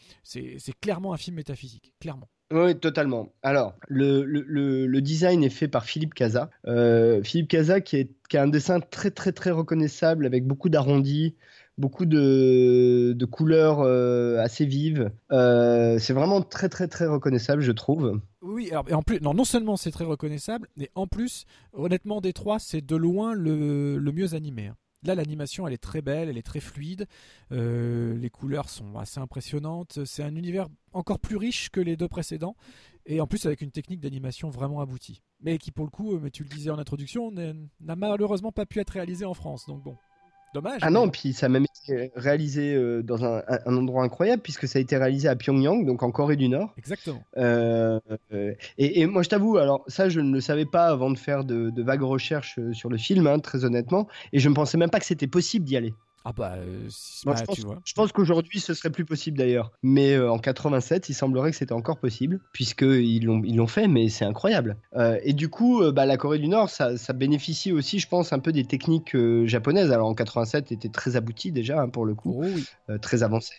clairement un film métaphysique, clairement. Oui, totalement. Alors, le, le, le, design est fait par Philippe Casa. Euh, Philippe Casa qui, qui a un dessin très très très reconnaissable avec beaucoup d'arrondis, beaucoup de, de couleurs euh, assez vives. Euh, c'est vraiment très très très reconnaissable, je trouve. Oui, et en plus, non, non seulement c'est très reconnaissable, mais en plus, honnêtement, des trois, c'est de loin le, le mieux animé. Hein. Là, l'animation, elle est très belle, elle est très fluide. Euh, les couleurs sont assez impressionnantes. C'est un univers encore plus riche que les deux précédents. Et en plus, avec une technique d'animation vraiment aboutie. Mais qui, pour le coup, mais tu le disais en introduction, n'a malheureusement pas pu être réalisé en France. Donc bon. Dommage. Ah non, puis ça a même été réalisé euh, dans un, endroit incroyable puisque ça a été réalisé à Pyongyang, donc en Corée du Nord. Exactement. Euh, et, moi, je t'avoue, alors ça, je ne le savais pas avant de faire de, vagues recherches euh, sur le film, hein, très honnêtement, et je ne pensais même pas que c'était possible d'y aller. Ah bah, euh, bah, je, pense, qu'aujourd'hui ce serait plus possible d'ailleurs. Mais euh, en 87, il semblerait que c'était encore possible, puisqu'ils l'ont, ils l'ont fait, mais c'est incroyable. Euh, et du coup, bah, la Corée du Nord, ça, ça, bénéficie aussi, je pense, un peu des techniques japonaises. Alors en 87, était très abouti déjà, hein, pour le coup, oh oui. très avancé.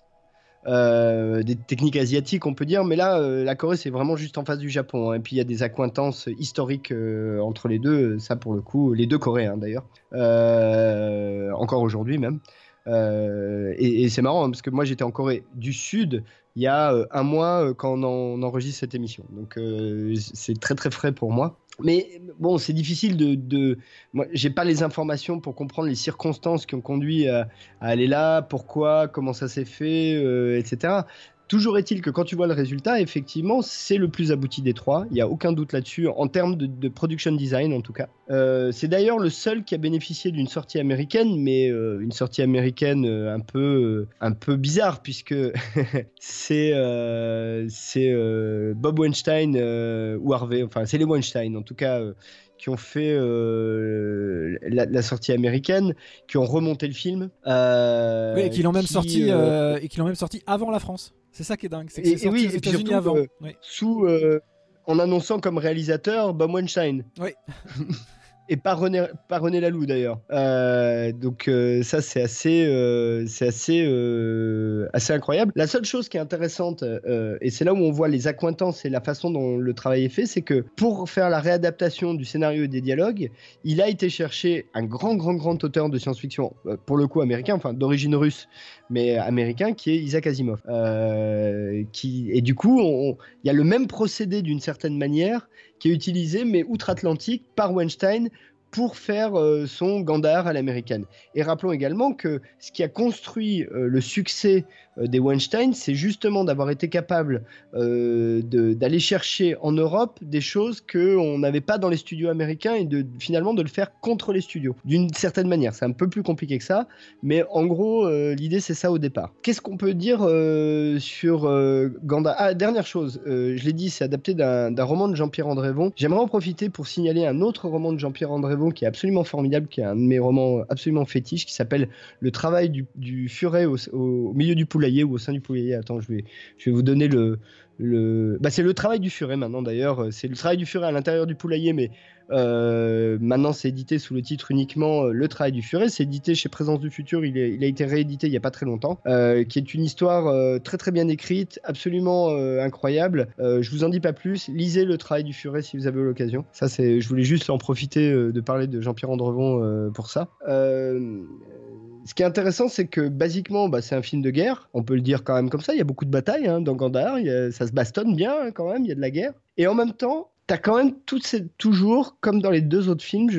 Des techniques asiatiques, on peut dire, mais là, la Corée, c'est vraiment juste en face du Japon. Hein. Et puis, il y a des accointances historiques entre les deux, ça pour le coup, les deux Coréens hein, d'ailleurs, encore aujourd'hui même. Euh, et, c'est marrant hein, parce que moi j'étais en Corée du Sud il y a euh, un mois euh, quand on, enregistre cette émission. Donc c'est très très frais pour moi. Mais bon, c'est difficile de. de... Moi, j'ai pas les informations pour comprendre les circonstances qui ont conduit à, aller là, pourquoi, comment ça s'est fait, etc. Toujours est-il que quand tu vois le résultat, effectivement, c'est le plus abouti des trois. Il n'y a aucun doute là-dessus, en termes de, production design en tout cas. Euh, c'est d'ailleurs le seul qui a bénéficié d'une sortie américaine, mais euh, une sortie américaine euh, un peu, un peu bizarre, puisque c'est Bob Weinstein ou Harvey, enfin c'est les Weinstein en tout cas qui ont fait euh, la, sortie américaine, qui ont remonté le film. Euh, oui, et qui l'ont même sorti euh, et qui l'ont même sorti avant la France. C'est ça qui est dingue. C'est que c'est oui, aux États-Unis avant. Sous en annonçant comme réalisateur Bob Weinstein. Oui. et pas René, pas René Laloux d'ailleurs. Euh, donc euh, ça c'est assez, euh, c'est assez, assez incroyable. La seule chose qui est intéressante et c'est là où on voit les accointances et la façon dont le travail est fait, c'est que pour faire la réadaptation du scénario et des dialogues, il a été chercher un grand grand grand auteur de science-fiction, pour le coup américain, enfin d'origine russe, mais américain, qui est Isaac Asimov. qui et du coup il y a le même procédé d'une certaine manière qui est utilisé, mais outre-Atlantique, par Weinstein pour faire euh, son Gandhar à l'américaine. Et rappelons également que ce qui a construit euh, le succès des Weinstein, c'est justement d'avoir été capable d'aller chercher en Europe des choses qu'on n'avait pas dans les studios américains et de finalement de le faire contre les studios. D'une certaine manière, c'est un peu plus compliqué que ça, mais en gros, l'idée c'est ça au départ. Qu'est-ce qu'on peut dire sur Gandhar Ah, dernière chose, je l'ai dit, c'est adapté d'un roman de Jean-Pierre Andrévon. J'aimerais en profiter pour signaler un autre roman de Jean-Pierre Andrévon qui est absolument formidable, qui est un de mes romans absolument fétiches, qui s'appelle Le travail du, furet au, milieu du poulailler ou au sein du poulailler. Attends, je vais, je vais vous donner le. le... Bah, c'est le travail du furet maintenant d'ailleurs. C'est le travail du furet à l'intérieur du poulailler, mais euh, maintenant, c'est édité sous le titre uniquement euh, Le Travail du Furet. C'est édité chez Présence du Futur. Il, il, a été réédité il n'y a pas très longtemps, euh, qui est une histoire très très bien écrite, absolument incroyable. je vous en dis pas plus. Lisez Le Travail du Furet si vous avez l'occasion. Ça, c'est. Je voulais juste en profiter de parler de Jean-Pierre Andrevon pour ça. Ce qui est intéressant, c'est que basiquement, bah, c'est un film de guerre. On peut le dire quand même comme ça. Il y a beaucoup de batailles hein, dans Gandhar. ça se bastonne bien hein, quand même. Il y a de la guerre. Et en même temps, T'as quand même toujours, comme dans les deux autres films,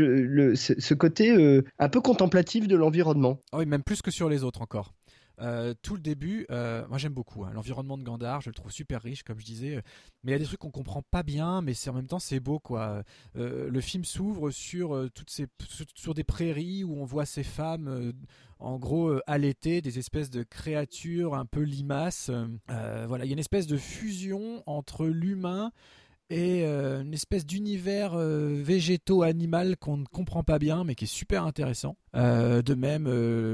ce, côté euh, un peu contemplatif de l'environnement. Ah oui, même plus que sur les autres encore. Euh, tout le début, euh, moi j'aime beaucoup hein. l'environnement de Gandhar, je le trouve super riche comme je disais, mais il y a des trucs qu'on comprend pas bien, mais c'est en même temps c'est beau quoi. le film s'ouvre sur toutes ces sur des prairies où on voit ces femmes en gros allaitées, des espèces de créatures un peu limaces. voilà, il y a une espèce de fusion entre l'humain et euh, une espèce d'univers euh, végéto-animal qu'on ne comprend pas bien mais qui est super intéressant. Euh, de même,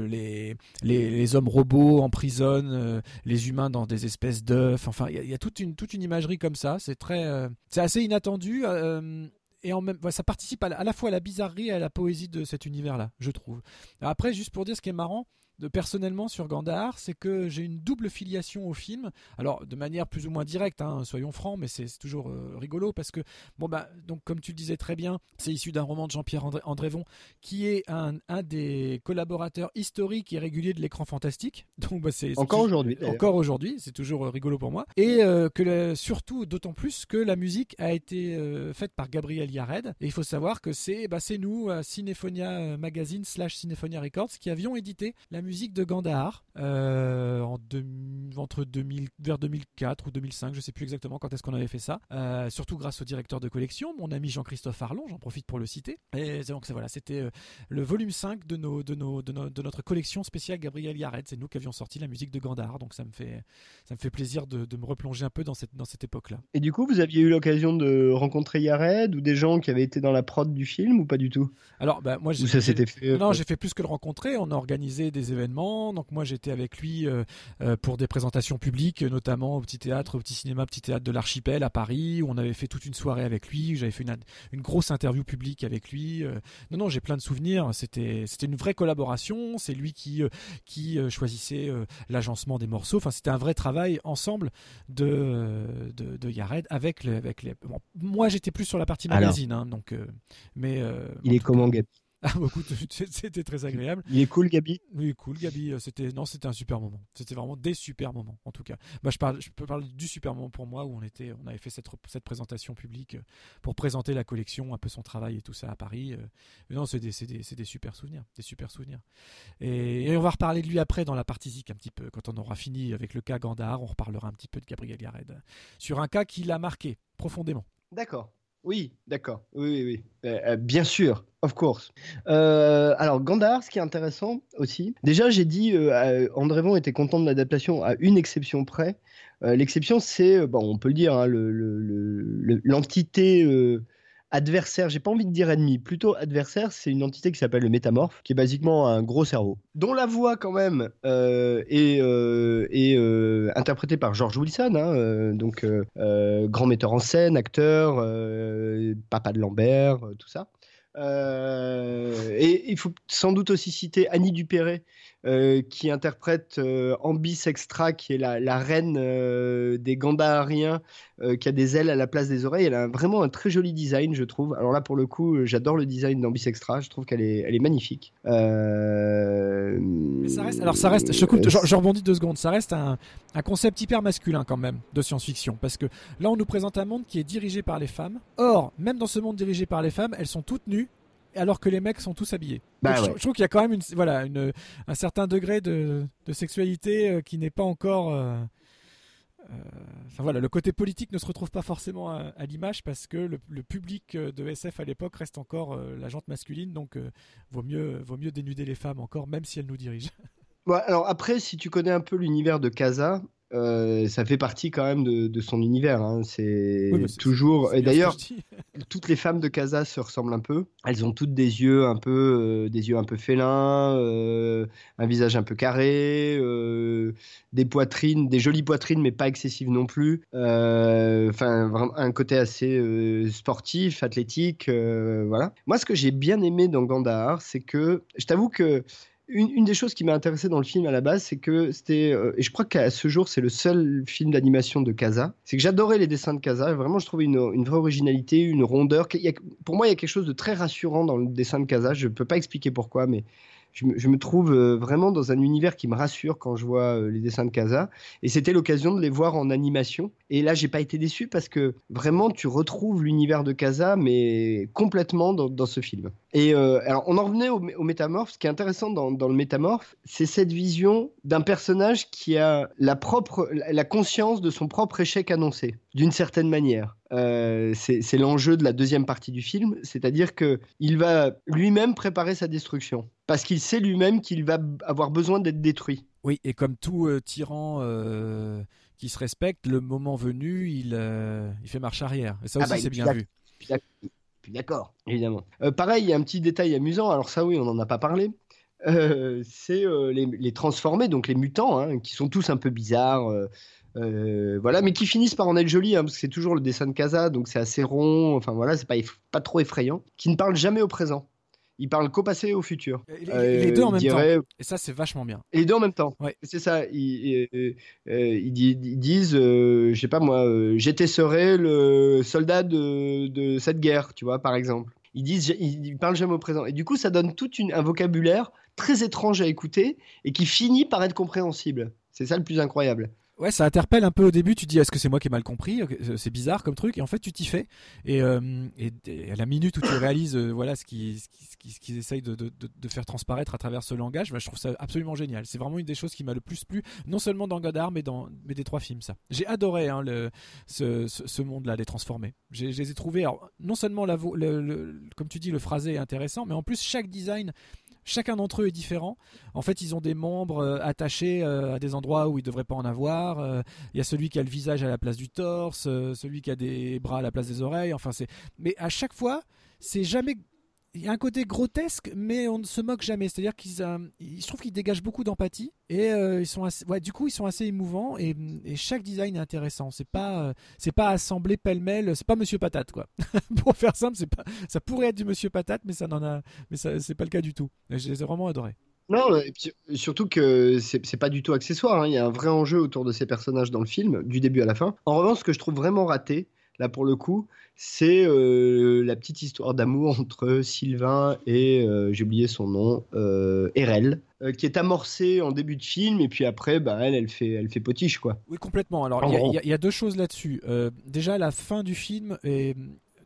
les, les, hommes robots emprisonnent les humains dans des espèces d'œufs. Enfin, il y, a toute une, toute une imagerie comme ça. C'est très, c'est assez inattendu. et en même, ça participe à la, fois à la bizarrerie et à la poésie de cet univers-là, je trouve. Après, juste pour dire ce qui est marrant, de personnellement sur Gandhar, c'est que j'ai une double filiation au film. Alors de manière plus ou moins directe, hein, soyons francs, mais c'est toujours euh, rigolo parce que bon bah donc comme tu le disais très bien, c'est issu d'un roman de Jean-Pierre Andrévon qui est un, des collaborateurs historiques et réguliers de l'écran fantastique. Donc bah, c'est encore aujourd'hui. Encore aujourd'hui, c'est toujours euh, rigolo pour moi. Et euh, que surtout d'autant plus que la musique a été faite par Gabriel Yared. Et il faut savoir que c'est bah, c'est nous, Cinephonia Magazine slash Cinephonia Records, qui avions édité la musique de Gandhar euh, en entre 2000, vers 2004 ou 2005, je sais plus exactement quand est-ce qu'on avait fait ça. Euh, surtout grâce au directeur de collection, mon ami Jean-Christophe Arlon, j'en profite pour le citer. Et donc voilà, c'était euh, le volume 5 de, nos, de, nos, de, notre collection spéciale Gabriel Yared. C'est nous qui avions sorti la musique de Gandhar, donc ça me fait, ça me fait plaisir de, me replonger un peu dans cette, dans cette époque-là. Et du coup, vous aviez eu l'occasion de rencontrer Yared ou des gens qui avaient été dans la prod du film ou pas du tout? Alors, bah, moi, ça s'était fait. Non, j'ai fait plus que le rencontrer. On a organisé des événements. Donc moi j'étais avec lui euh, euh, pour des présentations publiques, notamment au petit théâtre, au petit cinéma, petit théâtre de l'Archipel à Paris, où on avait fait toute une soirée avec lui. J'avais fait une, grosse interview publique avec lui. Euh. non non, j'ai plein de souvenirs. C'était c'était une vraie collaboration. C'est lui qui qui choisissait l'agencement des morceaux. Enfin c'était un vrai travail ensemble de de, Yared avec avec les. moi j'étais plus sur la partie magazine, hein, donc mais il est comment Ah, beaucoup, c'était très agréable. Il est cool, Gabi? Oui, cool, Gabi. C'était non, c'était un super moment. C'était vraiment des super moments, en tout cas. Bah, je parle, je peux parler du super moment pour moi où on était, on avait fait cette, cette présentation publique pour présenter la collection, un peu son travail et tout ça à Paris. Mais non, c'est des, des, des, super souvenirs, des super souvenirs. Et, on va reparler de lui après dans la partie zik un petit peu quand on aura fini avec le cas Gandhar. On reparlera un petit peu de Gabriel Gared sur un cas qui l'a marqué profondément. D'accord. Oui, d'accord. Oui, oui, oui. Euh, euh, bien sûr, of course. Euh, alors, Gandhar, ce qui est intéressant aussi, déjà, j'ai dit, André Von était content de l'adaptation à une exception près. L'exception, c'est, bon, on peut le dire, hein, l'entité adversaire, j'ai pas envie de dire ennemi, plutôt adversaire, c'est une entité qui s'appelle le métamorphe, qui est basiquement un gros cerveau, dont la voix quand même euh, est, euh, euh, interprétée par George Wilson, hein, donc grand metteur en scène, acteur, papa de Lambert, tout ça. et il faut sans doute aussi citer Annie Dupéré, euh, qui interprète euh, Ambis Extra, qui est la, reine euh, des Gandahariens, qui a des ailes à la place des oreilles. Elle a vraiment un très joli design, je trouve. Alors là, pour le coup, j'adore le design d'Ambis Extra. Je trouve qu'elle est, elle est magnifique. Mais ça reste, alors ça reste, je, coupe, je, rebondis deux secondes. Ça reste un, un concept hyper masculin quand même de science-fiction, parce que là, on nous présente un monde qui est dirigé par les femmes. Or, même dans ce monde dirigé par les femmes, elles sont toutes nues alors que les mecs sont tous habillés. Bah je, trouve qu'il y a quand même une, voilà, une, un certain degré de, de sexualité euh, qui n'est pas encore. Euh, euh, enfin voilà, le côté politique ne se retrouve pas forcément à, l'image parce que le, public de SF à l'époque reste encore la jante masculine, donc vaut mieux vaut mieux dénuder les femmes encore, même si elles nous dirigent. alors après, si tu connais un peu l'univers de Casa, euh, ça fait partie quand même de, son univers. Hein. C'est toujours. et d'ailleurs, toutes les femmes de Casa se ressemblent un peu. Elles ont toutes des yeux un peu, euh, des yeux un peu félins, euh, un visage un peu carré, des poitrines, des jolies poitrines, mais pas excessives non plus. Enfin, un côté assez sportif, athlétique, voilà. Moi, ce que j'ai bien aimé dans Gandahar, c'est que, je t'avoue que une, des choses qui m'a intéressé dans le film à la base, c'est que c'était, euh, et je crois qu'à ce jour, c'est le seul film d'animation de Casa, c'est que j'adorais les dessins de Casa. Vraiment, je trouvais une, vraie originalité, une rondeur. pour moi, il y a quelque chose de très rassurant dans le dessin de Casa. Je ne peux pas expliquer pourquoi, mais je me, trouve euh, vraiment dans un univers qui me rassure quand je vois euh, les dessins de Casa. Et c'était l'occasion de les voir en animation. Et là, j'ai pas été déçu parce que vraiment, tu retrouves l'univers de Casa, mais complètement dans, ce film. Et euh, alors, on en revenait au, métamorphe. Ce qui est intéressant dans, le métamorphe, c'est cette vision d'un personnage qui a la propre, la conscience de son propre échec annoncé, d'une certaine manière. c'est l'enjeu de la deuxième partie du film, c'est-à-dire que il va lui-même préparer sa destruction parce qu'il sait lui-même qu'il va avoir besoin d'être détruit. Oui, et comme tout euh, tyran euh, qui se respecte, le moment venu, il, euh, il fait marche arrière. Et ça ah aussi, bah, c'est bien vu. D'accord, évidemment. pareil, il y a un petit détail amusant. Alors ça, oui, on n'en a pas parlé. c'est les, transformés, donc les mutants, hein, qui sont tous un peu bizarres. Voilà, mais qui finissent par en être jolis, hein, parce que c'est toujours le dessin de Casa, donc c'est assez rond, enfin voilà, c'est pas, pas trop effrayant, qui ne parlent jamais au présent ils parlent qu'au passé et au futur. Les, les deux en même temps. Et ça, c'est vachement bien. Et les deux en même temps. Ouais. C'est ça. Ils, euh, ils, disent, euh, je sais pas moi, euh, j'étais serai le soldat de, de, cette guerre, tu vois, par exemple. Ils disent, ils, parlent jamais au présent. Et du coup, ça donne tout une, un vocabulaire très étrange à écouter et qui finit par être compréhensible. C'est ça le plus incroyable. Ouais, ça interpelle un peu au début. Tu dis, est-ce que c'est moi qui ai mal compris? C'est bizarre comme truc. Et en fait, tu t'y fais. Et, euh, à la minute où tu réalises euh, voilà, ce qu'ils qui, essayent de, faire transparaître à travers ce langage, bah, je trouve ça absolument génial. C'est vraiment une des choses qui m'a le plus plu, non seulement dans Godard, mais dans mais des trois films. Ça, j'ai adoré hein, ce, monde-là, les transformés. Je les ai trouvés. Non seulement comme tu dis, le phrasé est intéressant, mais en plus chaque design Chacun d'entre eux est différent. En fait, ils ont des membres euh, attachés euh, à des endroits où ils ne devraient pas en avoir. Euh, il y a celui qui a le visage à la place du torse, celui qui a des bras à la place des oreilles. Enfin, c'est. Mais à chaque fois, c'est jamais il y a un côté grotesque, mais on ne se moque jamais. C'est-à-dire qu'ils, euh, je trouve qu'ils dégagent beaucoup d'empathie et euh, ils sont, assez, du coup, ils sont assez émouvants et, chaque design est intéressant. C'est pas, euh, pas assemblé pêle-mêle. C'est pas Monsieur Patate, quoi. Pour faire simple, c'est pas, ça pourrait être du Monsieur Patate, mais ça n'en a, mais ça, pas le cas du tout. Je les ai vraiment adorés. Non, et surtout que c'est pas du tout accessoire. Hein. Il y a un vrai enjeu autour de ces personnages dans le film, du début à la fin. En revanche, ce que je trouve vraiment raté, là pour le coup, c'est euh, la petite histoire d'amour entre Sylvain et, euh, j'ai oublié son nom, euh, Erel, euh, qui est amorcée en début de film, et puis après, bah, elle, elle fait, elle fait potiche, quoi. Oui, complètement. Alors, il y a- y, y deux choses là-dessus. Euh, déjà, la fin du film est-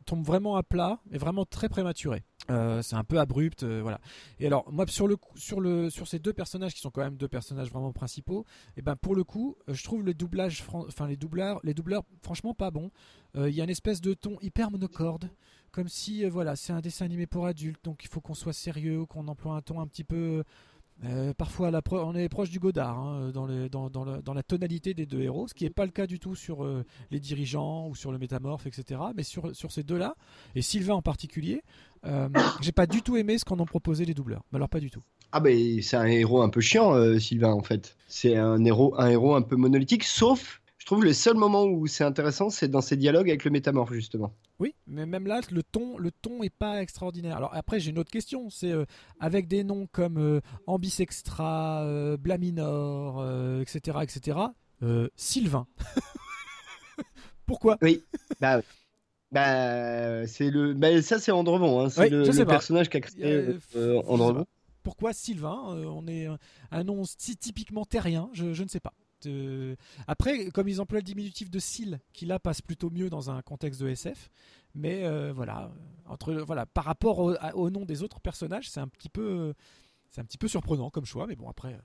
tombe vraiment à plat, est vraiment très prématurée. Euh, c'est un peu abrupt, euh, voilà. Et alors, moi, sur le sur le sur ces deux personnages qui sont quand même deux personnages vraiment principaux, et ben pour le coup, euh, je trouve le doublage, enfin les doubleurs, les doubleurs, franchement pas. Euh, Il y a une espèce de ton hyper monocorde, comme si voilà, c'est un dessin animé pour adultes, donc il faut qu'on soit sérieux, qu'on emploie un ton un petit peu euh, parfois, on est proche du Godard hein, dans, les- dans, la tonalité des deux héros, ce qui n'est pas le cas du tout sur euh, les dirigeants ou sur le métamorphe, etc. Mais sur, ces deux-là, et Sylvain en particulier, euh, j'ai pas du tout aimé ce qu'en ont proposé les doubleurs. Alors pas du tout. Ah ben c'est un héros un peu chiant, euh, Sylvain en fait. C'est un héros, un héros un peu monolithique, sauf, trouve le seul moment où c'est intéressant, c'est dans ses dialogues avec le métamorphe justement. Oui, mais même là, le ton, le ton est pas extraordinaire. Alors après, j'ai une autre question. C'est euh, avec des noms comme euh, Ambisextra, euh, Blaminor, etc., etc. Sylvain. Pourquoi? Oui. bah, bah c'est le, bah, ça c'est Andrevon, hein, c'est Oui, le, le personnage qu'a créé Andrevon. Pourquoi Sylvain? On est un- nom si typiquement terrien, je, je ne sais pas. Après, comme ils emploient le diminutif de Syl, qui là passe plutôt mieux dans un contexte de SF, mais euh, voilà, par rapport au, nom des autres personnages, c'est un petit peu, c'est un petit peu surprenant comme choix, mais bon après,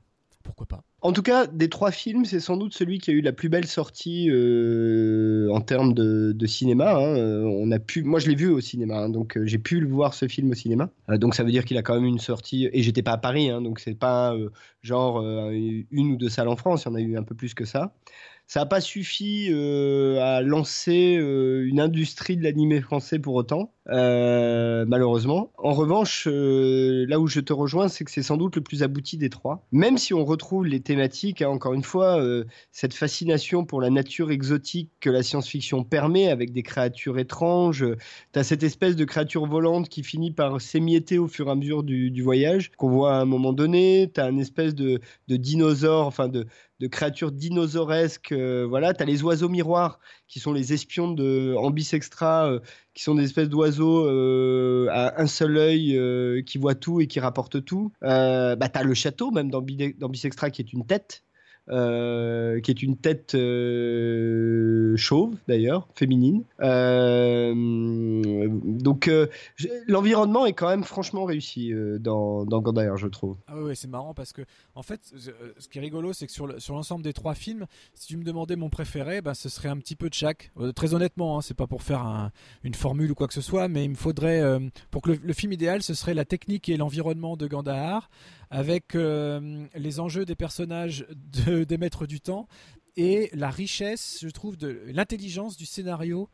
pourquoi pas. En tout cas, des trois films, c'est sans doute celui qui a eu la plus belle sortie euh, en termes de, cinéma. hein. Euh, On pu, moi, je l'ai vu au cinéma, hein, donc euh, j'ai pu le voir ce film au cinéma. Donc ça veut dire qu'il a quand même une sortie. Et j'étais pas à Paris, hein, donc c'est pas genre une ou deux salles en France. Il y en a eu un peu plus que ça. Ça n'a pas suffi euh, à lancer euh, une industrie de l'animé français pour autant, euh, malheureusement. En revanche, là où je te rejoins, c'est que c'est sans doute le plus abouti des trois. Même si on retrouve les thématiques, hein, encore une fois, cette fascination pour la nature exotique que la science-fiction permet, avec des créatures étranges. Tu as cette espèce de créature volante qui finit par s'émietter au fur et à mesure du, du voyage, qu'on voit à un moment donné. Tu as une espèce de, de dinosaure, enfin de, de créatures dinosauresques. euh, voilà, tu as les oiseaux miroirs qui sont les espions de Ambis Extra, euh, qui sont des espèces d'oiseaux euh, à un seul œil qui voient tout et qui rapportent tout. Bah, tu as le château, même dans Bi- dans Bis Extra, qui est une tête. Euh, qui est une tête euh, chauve d'ailleurs, féminine. Euh, donc l'environnement est quand même franchement réussi dans, dans je trouve. Ah ouais, c'est marrant parce que en fait, ce qui est rigolo, c'est que sur le- sur l'ensemble des trois films, si tu me demandais mon préféré, bah, ce serait un petit peu de chaque. Très honnêtement, hein, c'est pas pour faire un- une formule ou quoi que ce soit, mais il me faudrait pour que le, le film idéal, ce serait la technique et l'environnement de Gandahar, avec euh, les enjeux des personnages de- des maîtres du temps et la richesse, je trouve, de l'intelligence du scénario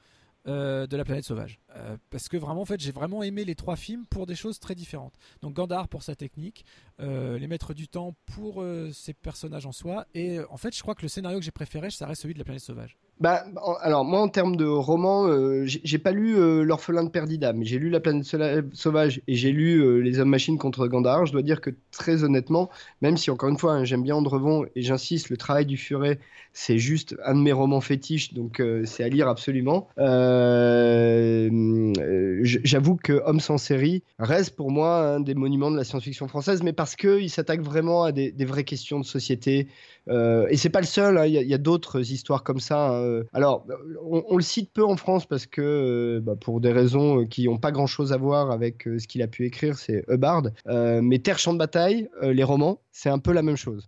euh, de la planète sauvage. Euh, parce que vraiment, en fait, j'ai vraiment aimé les trois films pour des choses très différentes. Donc Gandhar pour sa technique, les maîtres du temps pour ses personnages en soi, et en fait, je crois que le scénario que j'ai préféré, ça reste celui de la planète sauvage. Bah, alors moi en termes de roman, euh, j'ai pas lu euh, L'orphelin de Perdida, mais j'ai lu La planète sauvage et j'ai lu euh, Les hommes machines contre Gandhar. Je dois dire que très honnêtement, même si encore une fois hein, j'aime bien Andrevon et j'insiste, le travail du Furet, c'est juste un de mes romans fétiches, donc euh, c'est à lire absolument. Euh, euh, J'avoue que Homme sans série reste pour moi un des monuments de la science-fiction française, mais parce que il s'attaque vraiment à des, vraies questions de société. Et c'est pas le seul, hein, il y a, d'autres histoires comme ça. hein. Alors, on, le cite peu en France parce que, bah, pour des raisons qui n'ont pas grand-chose à voir avec ce qu'il a pu écrire, c'est Hubbard. Mais Terre, Champ de Bataille, les romans, c'est un peu la même chose.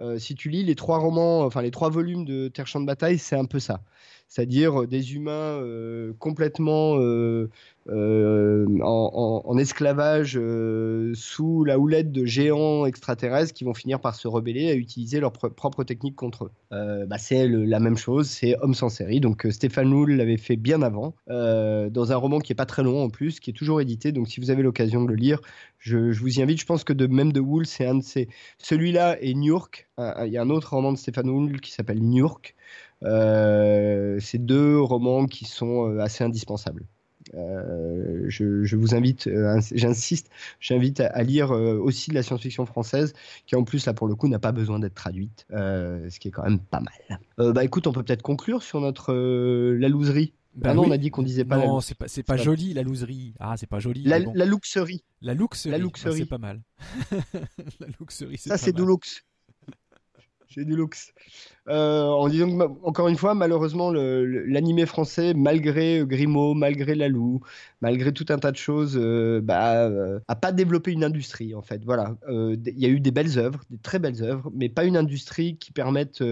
Euh, si tu lis les trois romans, enfin les trois volumes de Terre, Champ de Bataille, c'est un peu ça. C'est-à-dire euh, des humains euh, complètement euh, euh, en, esclavage euh, sous la houlette de géants extraterrestres qui vont finir par se rebeller à utiliser leur pro- propre technique contre eux. Euh, bah, c'est la même chose, c'est Homme sans série. Donc Stéphane Houle l'avait fait bien avant, dans un roman qui est pas très long en plus, qui est toujours édité. Donc si vous avez l'occasion de le lire, je, vous y invite. Je pense que même de Houle, c'est un de ces. Celui-là et New York. Il y a un autre roman de Stéphane Houle qui s'appelle New York. Euh, deux romans qui sont assez indispensables. Euh, je, je vous invite, euh, ins- j'insiste, j'invite à, à lire euh, aussi de la science-fiction française, qui en plus là pour le coup n'a pas besoin d'être traduite, ce qui est quand même pas mal. Bah écoute, on peut peut-être conclure sur notre la loserie Bah ah non, oui. on a dit qu'on disait pas la non, c'est pas, c'est pas joli la loserie. Ah, c'est pas joli. La, bon. la luxerie. La luxerie. la Ah, luxerie. c'est pas mal. la luxerie, c'est Ça, pas c'est du mal. luxe. C'est du luxe. Euh, en disant encore une fois, malheureusement, l'animé français, malgré euh, Grimaud, malgré Lalou, malgré tout un tas de choses, euh, bah, euh, a pas développé une industrie, en fait. Voilà. Il y a eu des belles œuvres, des très belles œuvres, mais pas une industrie qui permette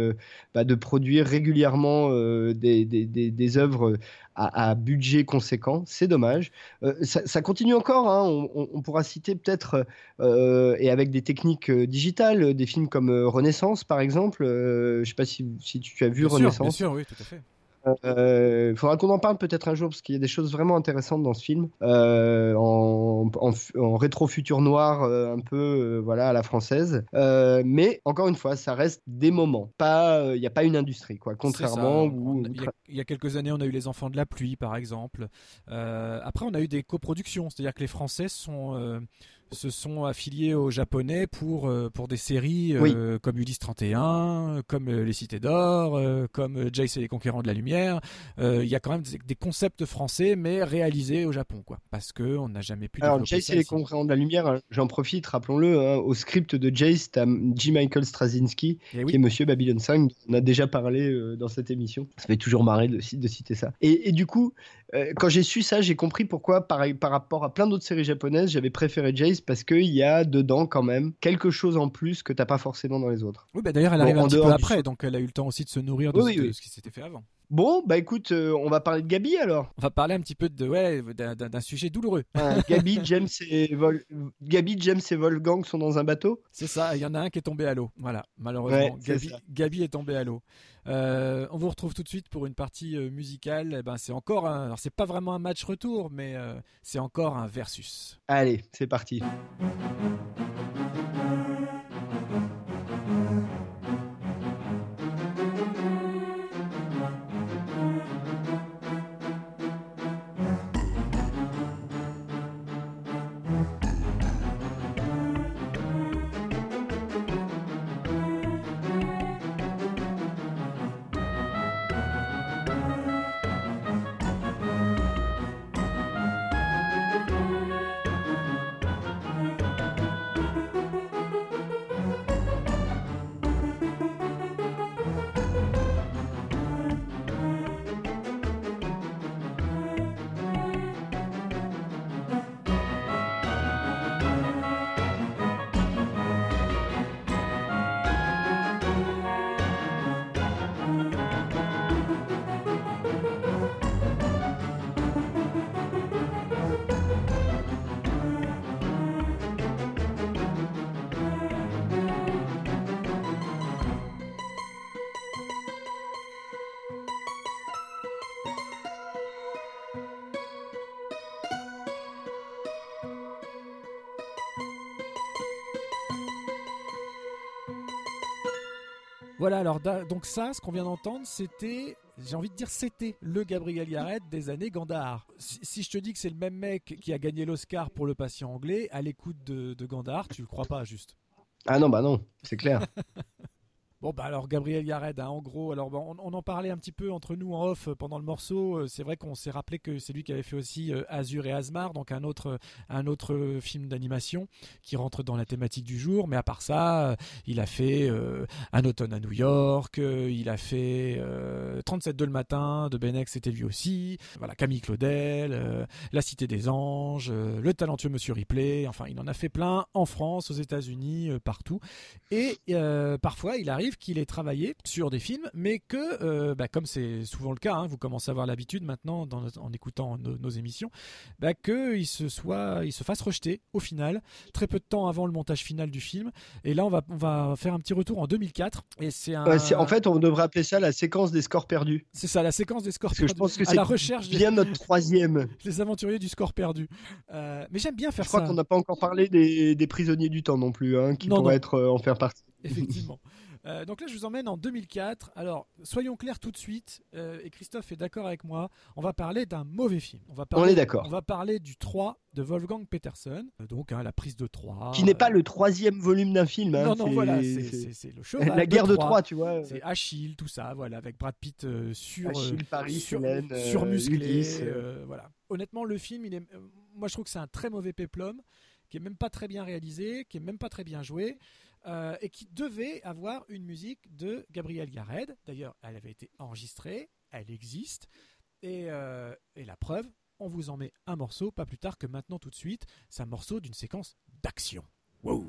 bah, de produire régulièrement des œuvres à, à budget conséquent. C'est dommage. Euh, ça, ça continue encore. hein. On, on- on pourra citer peut-être euh, et avec des techniques euh, digitales, des films comme Renaissance par exemple. Je sais pas si, si tu as vu Bien sûr, bien Renaissance. sûr, oui, tout à fait. Il faudra qu'on en parle peut-être un jour parce qu'il y a des choses vraiment intéressantes dans ce film. Euh, en, en, en rétro-futur noir, euh, un peu euh, voilà à la française. Euh, mais encore une fois, ça reste des moments. Pas, il n'y a pas une industrie quoi. Contrairement où il, y a, il y a quelques années, on a eu les Enfants de la pluie, par exemple. Euh, après, on a eu des coproductions, c'est-à-dire que les Français sont, euh, se sont affiliés aux Japonais pour, euh, pour des séries euh, comme Ulysse 31, comme euh, Les Cités d'Or, euh, comme Jace et les Conquérants de la Lumière. Euh, Il y a quand même des, des concepts français, mais réalisés au Japon, quoi. Parce que on n'a jamais pu Alors, Jace et les ici. Concurrents de la Lumière, j'en profite, rappelons-le, hein, au script de Jace, t'as J. Michael Straczynski, Eh qui est Monsieur Babylon 5, dont on a déjà parlé dans cette émission. Ça fait toujours marrer de, de citer ça. Et, et du coup, quand j'ai su ça, j'ai compris pourquoi, par, par rapport à plein d'autres séries japonaises, j'avais préféré Jace, parce qu'il y a dedans quand même quelque chose en plus que t'as pas forcément dans les autres. Oui, bah d'ailleurs, elle arrive un petit peu du après, donc elle a eu le temps aussi de se nourrir de, Oui, ce- oui, de oui. ce qui s'était fait avant. Bon, bah écoute, euh, on va parler de Gabi alors. On va parler un petit peu de ouais d'un- sujet douloureux. Hein, Gabi, James et Vol- Gabi, James et Wolfgang sont dans un bateau. C'est ça, il y en a un qui est tombé à l'eau. Voilà, malheureusement, Ouais, Gabi, est tombé à l'eau. Euh, on vous retrouve tout de suite pour une partie euh, musicale. Eh ben, c'est encore un, alors c'est pas vraiment un match retour, mais euh, c'est encore un versus. Allez, c'est parti. Alors donc ça, ce qu'on vient d'entendre, c'était, j'ai envie de dire, c'était le Gabriel Yared des années Gandhar. Si, si je te dis que c'est le même mec qui a gagné l'Oscar pour Le Patient anglais, à l'écoute de, de Gandhar, tu le crois pas juste? Ah non, bah non, c'est clair. Bon bah alors Gabriel Yared, hein, en gros, alors on, en parlait un petit peu entre nous en off euh, pendant le morceau. Euh, C'est vrai qu'on s'est rappelé que c'est lui qui avait fait aussi euh, Azur et Asmar, donc un autre, un autre film d'animation qui rentre dans la thématique du jour. Mais à part ça, il a fait Un automne à New York, il a fait euh, 37 le matin de Benex, c'était lui aussi. Voilà Camille Claudel, La Cité des Anges, Le talentueux Monsieur Ripley. Enfin, il en a fait plein en France, aux États-Unis, partout. Et parfois, il arrive qu'il ait travaillé sur des films, mais que, euh, bah, comme c'est souvent le cas, hein, vous commencez à avoir l'habitude maintenant dans en écoutant nos, nos émissions, bah, qu'il se soit, il se fasse rejeter au final, très peu de temps avant le montage final du film. Et là, on va, on va faire un petit retour en 2004. Et c'est un. Ouais, c'est- en fait, on devrait appeler ça la séquence des scores perdus. c'est ça, la séquence des scores Parce que je perdus, pense que c'est la recherche des, bien notre troisième. des aventuriers du score perdu. Euh, mais j'aime bien faire Je crois ça. qu'on n'a pas encore parlé des, des prisonniers du temps non plus, hein, qui Non, pourraient non. être euh, en faire partie. Effectivement. Euh, donc là, je vous emmène en 2004. Alors, soyons clairs tout de suite, euh, et Christophe est d'accord avec moi, on va parler d'un mauvais film. On, va parler, On est d'accord. On va parler du 3 de Wolfgang Peterson, Euh, donc hein, la prise de 3. Qui n'est pas le troisième volume d'un film. hein, Non, non, voilà, c'est- c'est- c'est c'est le cheval. La guerre de Troie. Troie, tu vois. C'est Achille, tout ça, voilà, avec Brad Pitt euh, sur, Achille, Paris, sur, Hélène, surmusclé, voilà. Honnêtement, le film, il est, moi je trouve que c'est un très mauvais péplum, qui est même pas très bien réalisé, qui est même pas très bien joué, euh, et qui devait avoir une musique de Gabriel Yared. D'ailleurs, elle avait été enregistrée, elle existe, et, euh, et la preuve, on vous en met un morceau, pas plus tard que maintenant tout de suite. C'est un morceau d'une séquence d'action. Wow.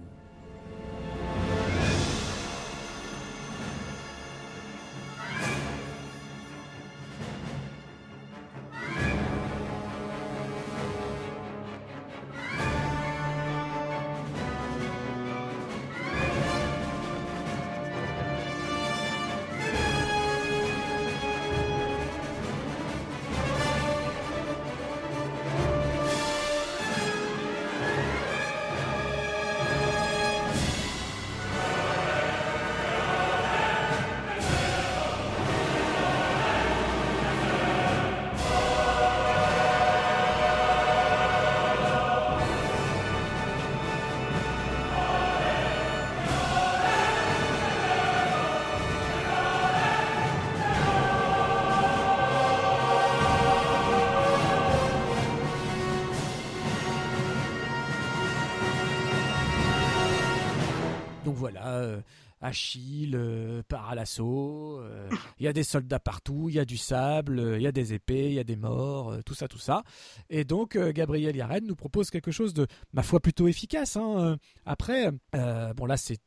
Voilà, euh, Achille euh, part à l'assaut, euh, il y a des soldats partout, il y a du sable, il y a des épées, il y a des morts, tout ça, tout ça. Et donc Gabriel Yared nous propose quelque chose de, ma foi, plutôt efficace. hein. Après, bon là c'est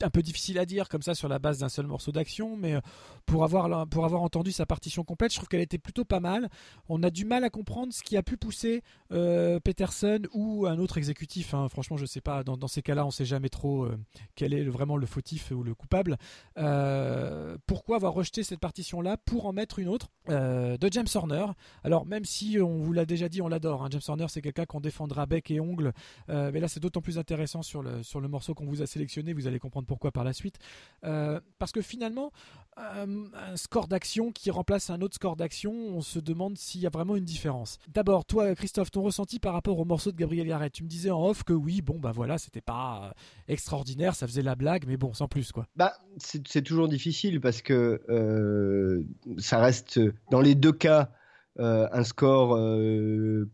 un peu difficile à dire comme ça sur la base d'un seul morceau d'action, mais euh, pour avoir, pour avoir entendu sa partition complète, je trouve qu'elle était plutôt pas mal. On a du mal à comprendre ce qui a pu pousser euh, Peterson ou un autre exécutif. hein. Franchement, je sais pas. Dans, ces cas-là, on sait jamais trop euh, quel est vraiment le fautif ou le coupable. Pourquoi avoir rejeté cette partition-là pour en mettre une autre de James Horner? Alors, même si on vous l'a déjà dit, on l'adore. hein. James Horner, c'est quelqu'un qu'on défendra bec et ongle. Mais là, c'est d'autant plus intéressant sur le, sur le morceau qu'on vous a sélectionné. Vous allez comprendre pourquoi par la suite. Euh, parce que finalement, euh, un score d'action qui remplace un autre score d'action, on se demande s'il y a vraiment une différence. D'abord, toi, Christophe, ton ressenti par rapport au morceau de Gabriel Yared. Tu me disais en off que oui, bon, bah voilà, c'était pas euh, extraordinaire, ça faisait la blague, mais bon, sans plus, quoi. Bah, c'est toujours difficile parce que ça reste dans les deux cas un score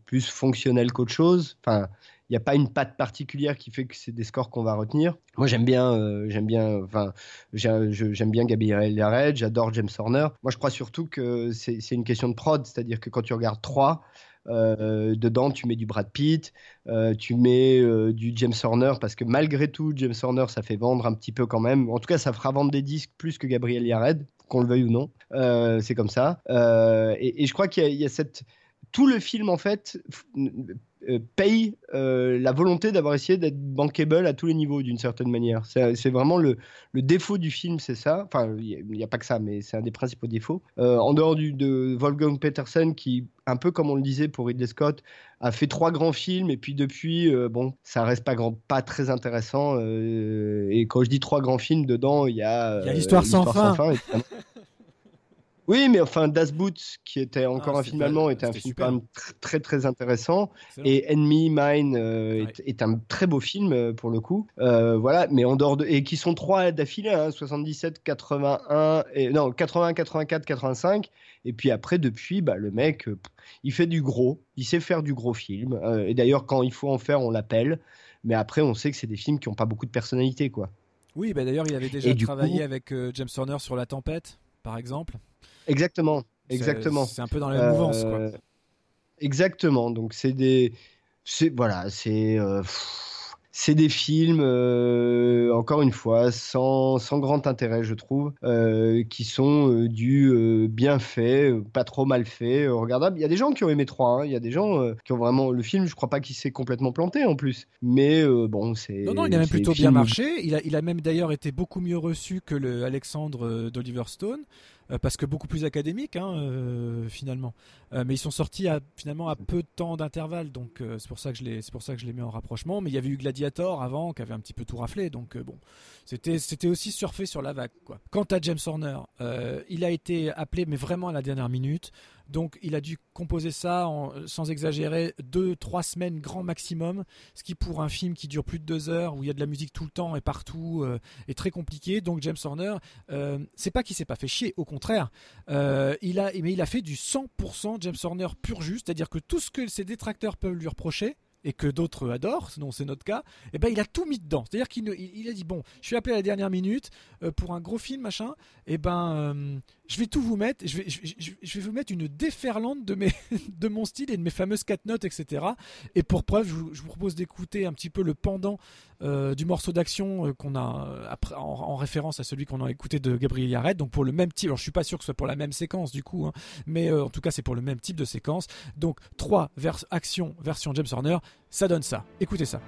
plus fonctionnel qu'autre chose. Enfin, n'y a pas une patte particulière qui fait que c'est des scores qu'on va retenir. Moi, j'aime bien, euh, j'aime bien, enfin, j'aime bien Gabriel Yared, j'adore James Horner. Moi, je crois surtout que c'est une question de prod, c'est-à-dire que quand tu regardes 3, euh, dedans, tu mets du Brad Pitt, euh, tu mets du James Horner, parce que malgré tout, James Horner, ça fait vendre un petit peu quand même. En tout cas, ça fera vendre des disques plus que Gabriel Yared, qu'on le veuille ou non. C'est comme ça. Et, je crois qu'il y, il y a cette. Tout le film, en fait, paye euh, la volonté d'avoir essayé d'être bankable à tous les niveaux, d'une certaine manière. C'est c'est vraiment le, le défaut du film, c'est ça. Enfin, il n'y a, pas que ça, mais c'est un des principaux défauts. Euh, en dehors du, de Wolfgang Petersen, qui, un peu comme on le disait pour Ridley Scott, a fait trois grands films, et puis depuis, euh, bon, ça reste pas, grand, pas très intéressant. euh, et quand je dis trois grands films, dedans, il y a. Il y a euh, l'histoire sans fin. Oui, mais enfin, Das Boot, qui était encore Ah, un c'est film allemand, était un film super. quand même tr- très très intéressant. Excellent. Et Enemy Mine euh, Ouais. est, est un très beau film euh, pour le coup. Euh, voilà, mais en dehors de et qui sont trois d'affilée, hein, 77, 81 et non 80, 84, 85. Et puis après, depuis, bah, le mec, il fait du gros, il sait faire du gros film. Euh, et d'ailleurs, quand il faut en faire, on l'appelle. Mais après, on sait que c'est des films qui n'ont pas beaucoup de personnalité, quoi. Oui, bah d'ailleurs, il avait déjà travaillé coup- avec James Horner sur La Tempête, par exemple. Exactement, exactement. C'est un peu dans la mouvance, quoi. Euh, Exactement. Donc c'est des, c'est voilà, c'est euh, c'est des films euh, encore une fois sans, sans grand intérêt, je trouve, euh, qui sont euh, du bien fait, pas trop mal fait, regardable. Il y a des gens qui ont aimé 3 Il y a des gens qui ont vraiment le film. Je crois pas qu'il s'est complètement planté en plus, mais bon, c'est. Non, non, il a même plutôt film- bien marché. Il a, il a même d'ailleurs été beaucoup mieux reçu que le Alexandre d'Oliver Stone. Parce que beaucoup plus académique hein, finalement. mais ils sont sortis à, finalement à peu de temps d'intervalle, donc c'est pour ça que je les, c'est pour ça que je les mets en rapprochement. Mais il y avait eu Gladiator avant, qui avait un petit peu tout raflé, donc bon, c'était, c'était aussi surfé sur la vague. Quoi. Quant à James Horner, il a été appelé, mais vraiment à la dernière minute. Donc il a dû composer ça en, sans exagérer deux trois semaines grand maximum, ce qui pour un film qui dure plus de deux heures où il y a de la musique tout le temps et partout euh, est très compliqué. Donc James Horner, euh, c'est pas qu'il s'est pas fait chier, au contraire, euh, il a mais il a fait du 100% James Horner pur juste, c'est-à-dire que tout ce que ses détracteurs peuvent lui reprocher, et que d'autres adorent, sinon c'est notre cas, eh ben il a tout mis dedans. C'est-à-dire qu'il il, a dit bon, je suis appelé à la dernière minute euh, pour un gros film machin, et eh ben euh, je vais tout vous mettre, je vais, vous mettre une déferlante de mes de mon style et de mes fameuses quatre notes, etc. Et pour preuve, je vous, propose d'écouter un petit peu le pendant euh, du morceau d'action qu'on a après, en, référence à celui qu'on a écouté de Gabriel Yared. Donc pour le même type, alors je suis pas sûr que ce soit pour la même séquence du coup, hein, mais en tout cas c'est pour le même type de séquence. Donc 3 vers action version James Horner ça donne ça. Écoutez ça.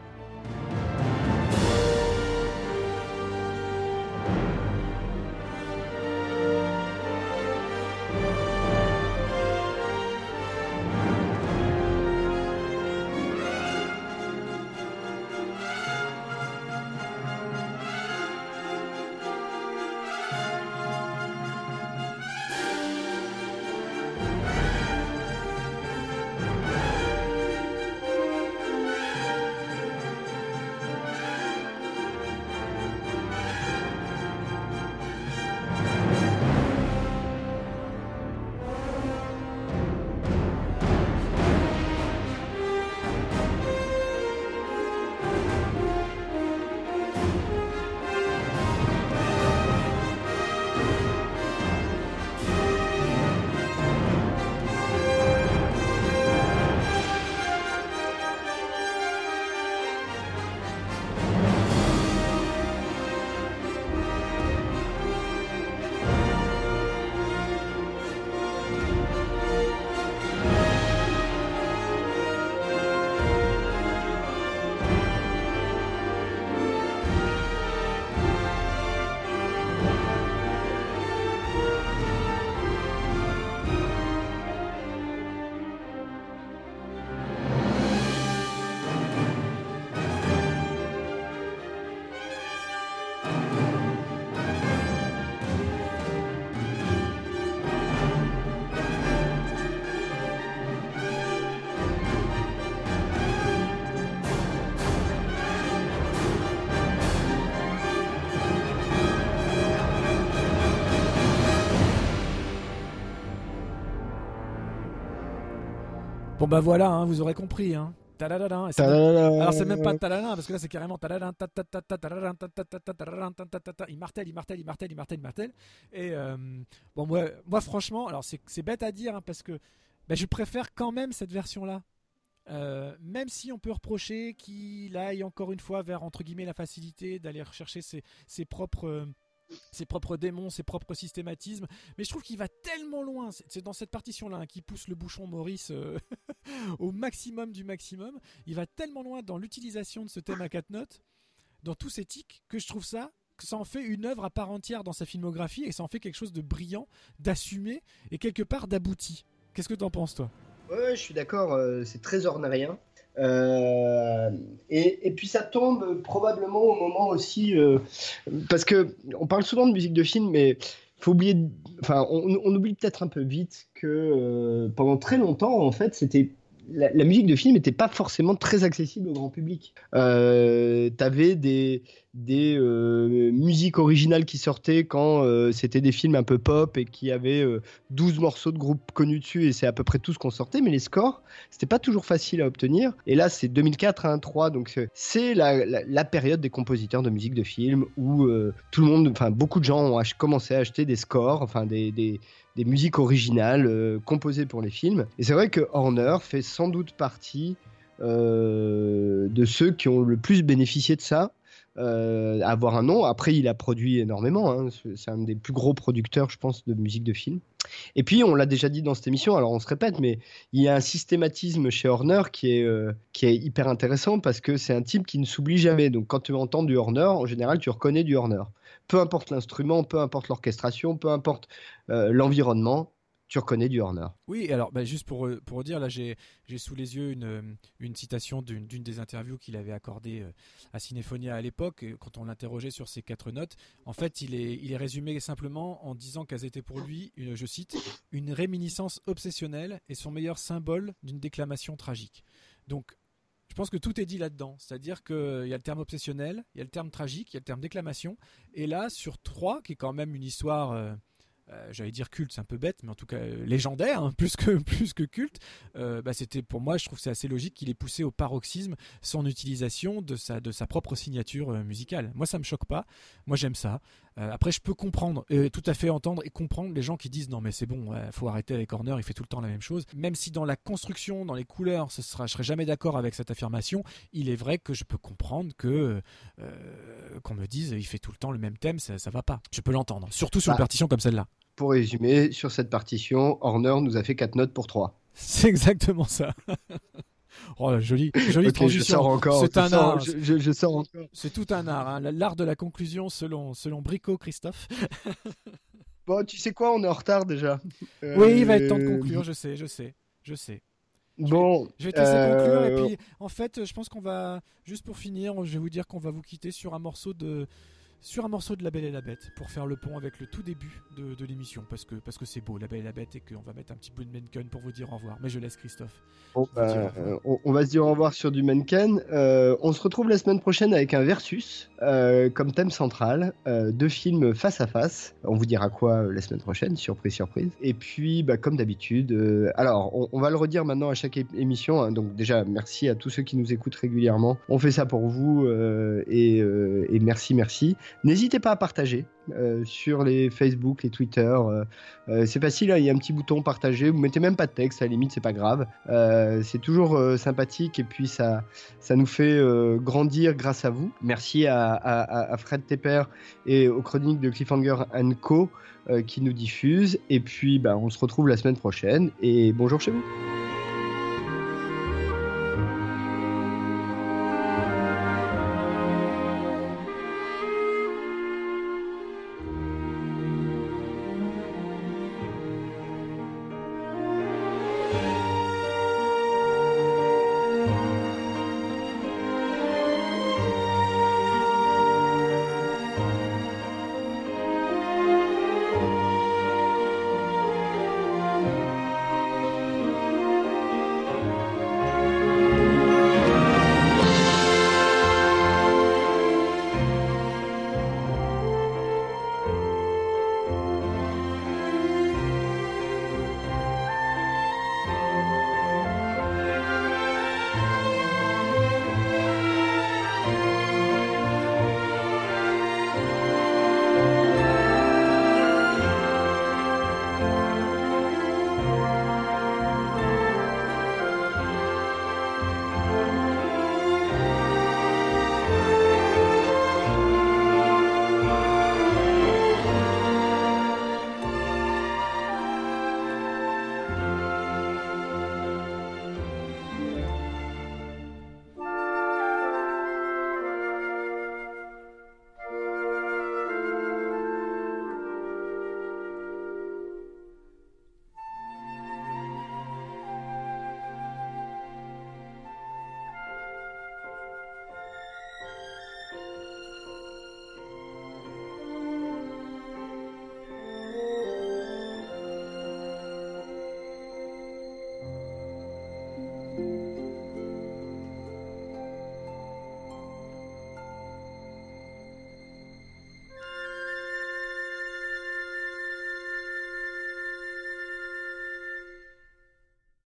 Bon bah voilà, hein, vous aurez compris. Hein. Alors c'est même pas talala parce que là c'est carrément il martèle, il martèle, il martèle, il martèle, il martèle. Et bon moi, moi franchement, alors c'est bête à dire parce que je préfère quand même cette version là. même si on peut reprocher qu'il aille encore une fois vers entre guillemets la facilité d'aller rechercher ses, ses propres ses propres démons, ses propres systématismes. Mais je trouve qu'il va tellement loin. C'est dans cette partition-là hein, qui pousse le bouchon Maurice euh, au maximum du maximum. Il va tellement loin dans l'utilisation de ce thème à quatre notes, dans tous ses tics, que je trouve ça que ça en fait une œuvre à part entière dans sa filmographie et ça en fait quelque chose de brillant, d'assumé et quelque part d'abouti. Qu'est-ce que tu en penses toi? Ouais, je suis d'accord, euh, c'est très ornérien. Euh, et, puis ça tombe probablement au moment aussi, euh, parce que on parle souvent de musique de film, mais faut oublier, enfin, on, oublie peut-être un peu vite que euh, pendant très longtemps, en fait, c'était la, musique de film n'était pas forcément très accessible au grand public. Euh, tu avais des, des euh, musiques originales qui sortaient quand euh, c'était des films un peu pop et qui avaient 12 morceaux de groupe connus dessus et c'est à peu près tout ce qu'on sortait, mais les scores, c'était pas toujours facile à obtenir. Et là, c'est 2004 à 1.3, donc c'est la, la, période des compositeurs de musique de film où tout le monde, enfin beaucoup de gens ont commencé à acheter des scores, enfin des, des des musiques originales euh, composées pour les films. Et c'est vrai que Horner fait sans doute partie euh, de ceux qui ont le plus bénéficié de ça. Euh, avoir un nom. Après, il a produit énormément. Hein. C'est un des plus gros producteurs, je pense, de musique de film. Et puis, on l'a déjà dit dans cette émission, alors on se répète, mais il y a un systématisme chez Horner qui est, euh, qui est hyper intéressant parce que c'est un type qui ne s'oublie jamais. Donc, quand tu entends du Horner, en général, tu reconnais du Horner. Peu importe l'instrument, peu importe l'orchestration, peu importe euh, l'environnement, tu reconnais du Horner. Oui, alors bah, juste pour, euh, pour dire, là j'ai sous les yeux une, euh, une citation d'une des interviews qu'il avait accordées euh, à Cinéphonia à l'époque, quand on l'interrogeait sur ces quatre notes. En fait, il est, il est résumé simplement en disant qu'elles étaient pour lui, je cite, une réminiscence obsessionnelle et son meilleur symbole d'une déclamation tragique. Donc je pense que tout est dit là-dedans. C'est-à-dire qu'il y a le terme obsessionnel, il y a le terme tragique, il y a le terme déclamation. Et là, sur trois, qui est quand même une histoire euh, j'allais dire culte, c'est un peu bête, mais en tout cas euh, légendaire, hein, plus, que, plus que culte, euh, bah, c'était pour moi, je trouve que c'est assez logique qu'il ait poussé au paroxysme son utilisation de sa, de sa propre signature musicale. Moi, ça me choque pas, moi j'aime ça. après, je peux comprendre, tout à fait entendre et comprendre les gens qui disent non, mais c'est bon, faut arrêter avec Horner, il fait tout le temps la même chose. Même si dans la construction, dans les couleurs, ce sera, je serais jamais d'accord avec cette affirmation, il est vrai que je peux comprendre que qu'on me dise il fait tout le temps le même thème, ça, ça va pas. Je peux l'entendre, surtout sur une bah, partition comme celle-là pour résumer, sur cette partition, Horner nous a fait 4 notes pour 3. C'est exactement ça. Oh, joli, joli transition. Je sors encore. C'est un art. Je, sors encore. C'est tout un art. Hein. L'art de la conclusion selon, selon Brico Christophe. bon, tu sais quoi On est en retard déjà. Oui, il va être temps de euh, conclure. Je sais, je sais, je sais. Bon, je vais, te laisser conclure et euh, puis en fait, je pense qu'on va juste pour finir, je vais vous dire qu'on va vous quitter sur un morceau de sur un morceau de La Belle et la Bête pour faire le pont avec le tout début de, de l'émission parce que parce que c'est beau La Belle et la Bête et qu'on va mettre un petit bout de Menken pour vous dire au revoir. Mais je laisse Christophe. Bah, on, va se dire au revoir sur du Menken. Euh, on se retrouve la semaine prochaine avec un versus euh, comme thème central, euh, deux films face à face. On vous dira quoi la semaine prochaine, surprise surprise. Et puis bah, comme d'habitude, alors on, va le redire maintenant à chaque émission. Hein. donc déjà merci à tous ceux qui nous écoutent régulièrement. On fait ça pour vous et, et merci merci. N'hésitez pas à partager euh, sur les Facebook, les Twitter. Euh, euh, c'est facile, hein, il y a un petit bouton partager. Vous mettez même pas de texte, à la limite, c'est pas grave. c'est toujours sympathique et puis ça, ça nous fait grandir grâce à vous. Merci à, Fred Tepper et aux chroniques de Cliffhanger Co qui nous diffusent. Et puis, bah, on se retrouve la semaine prochaine. Et bonjour chez vous.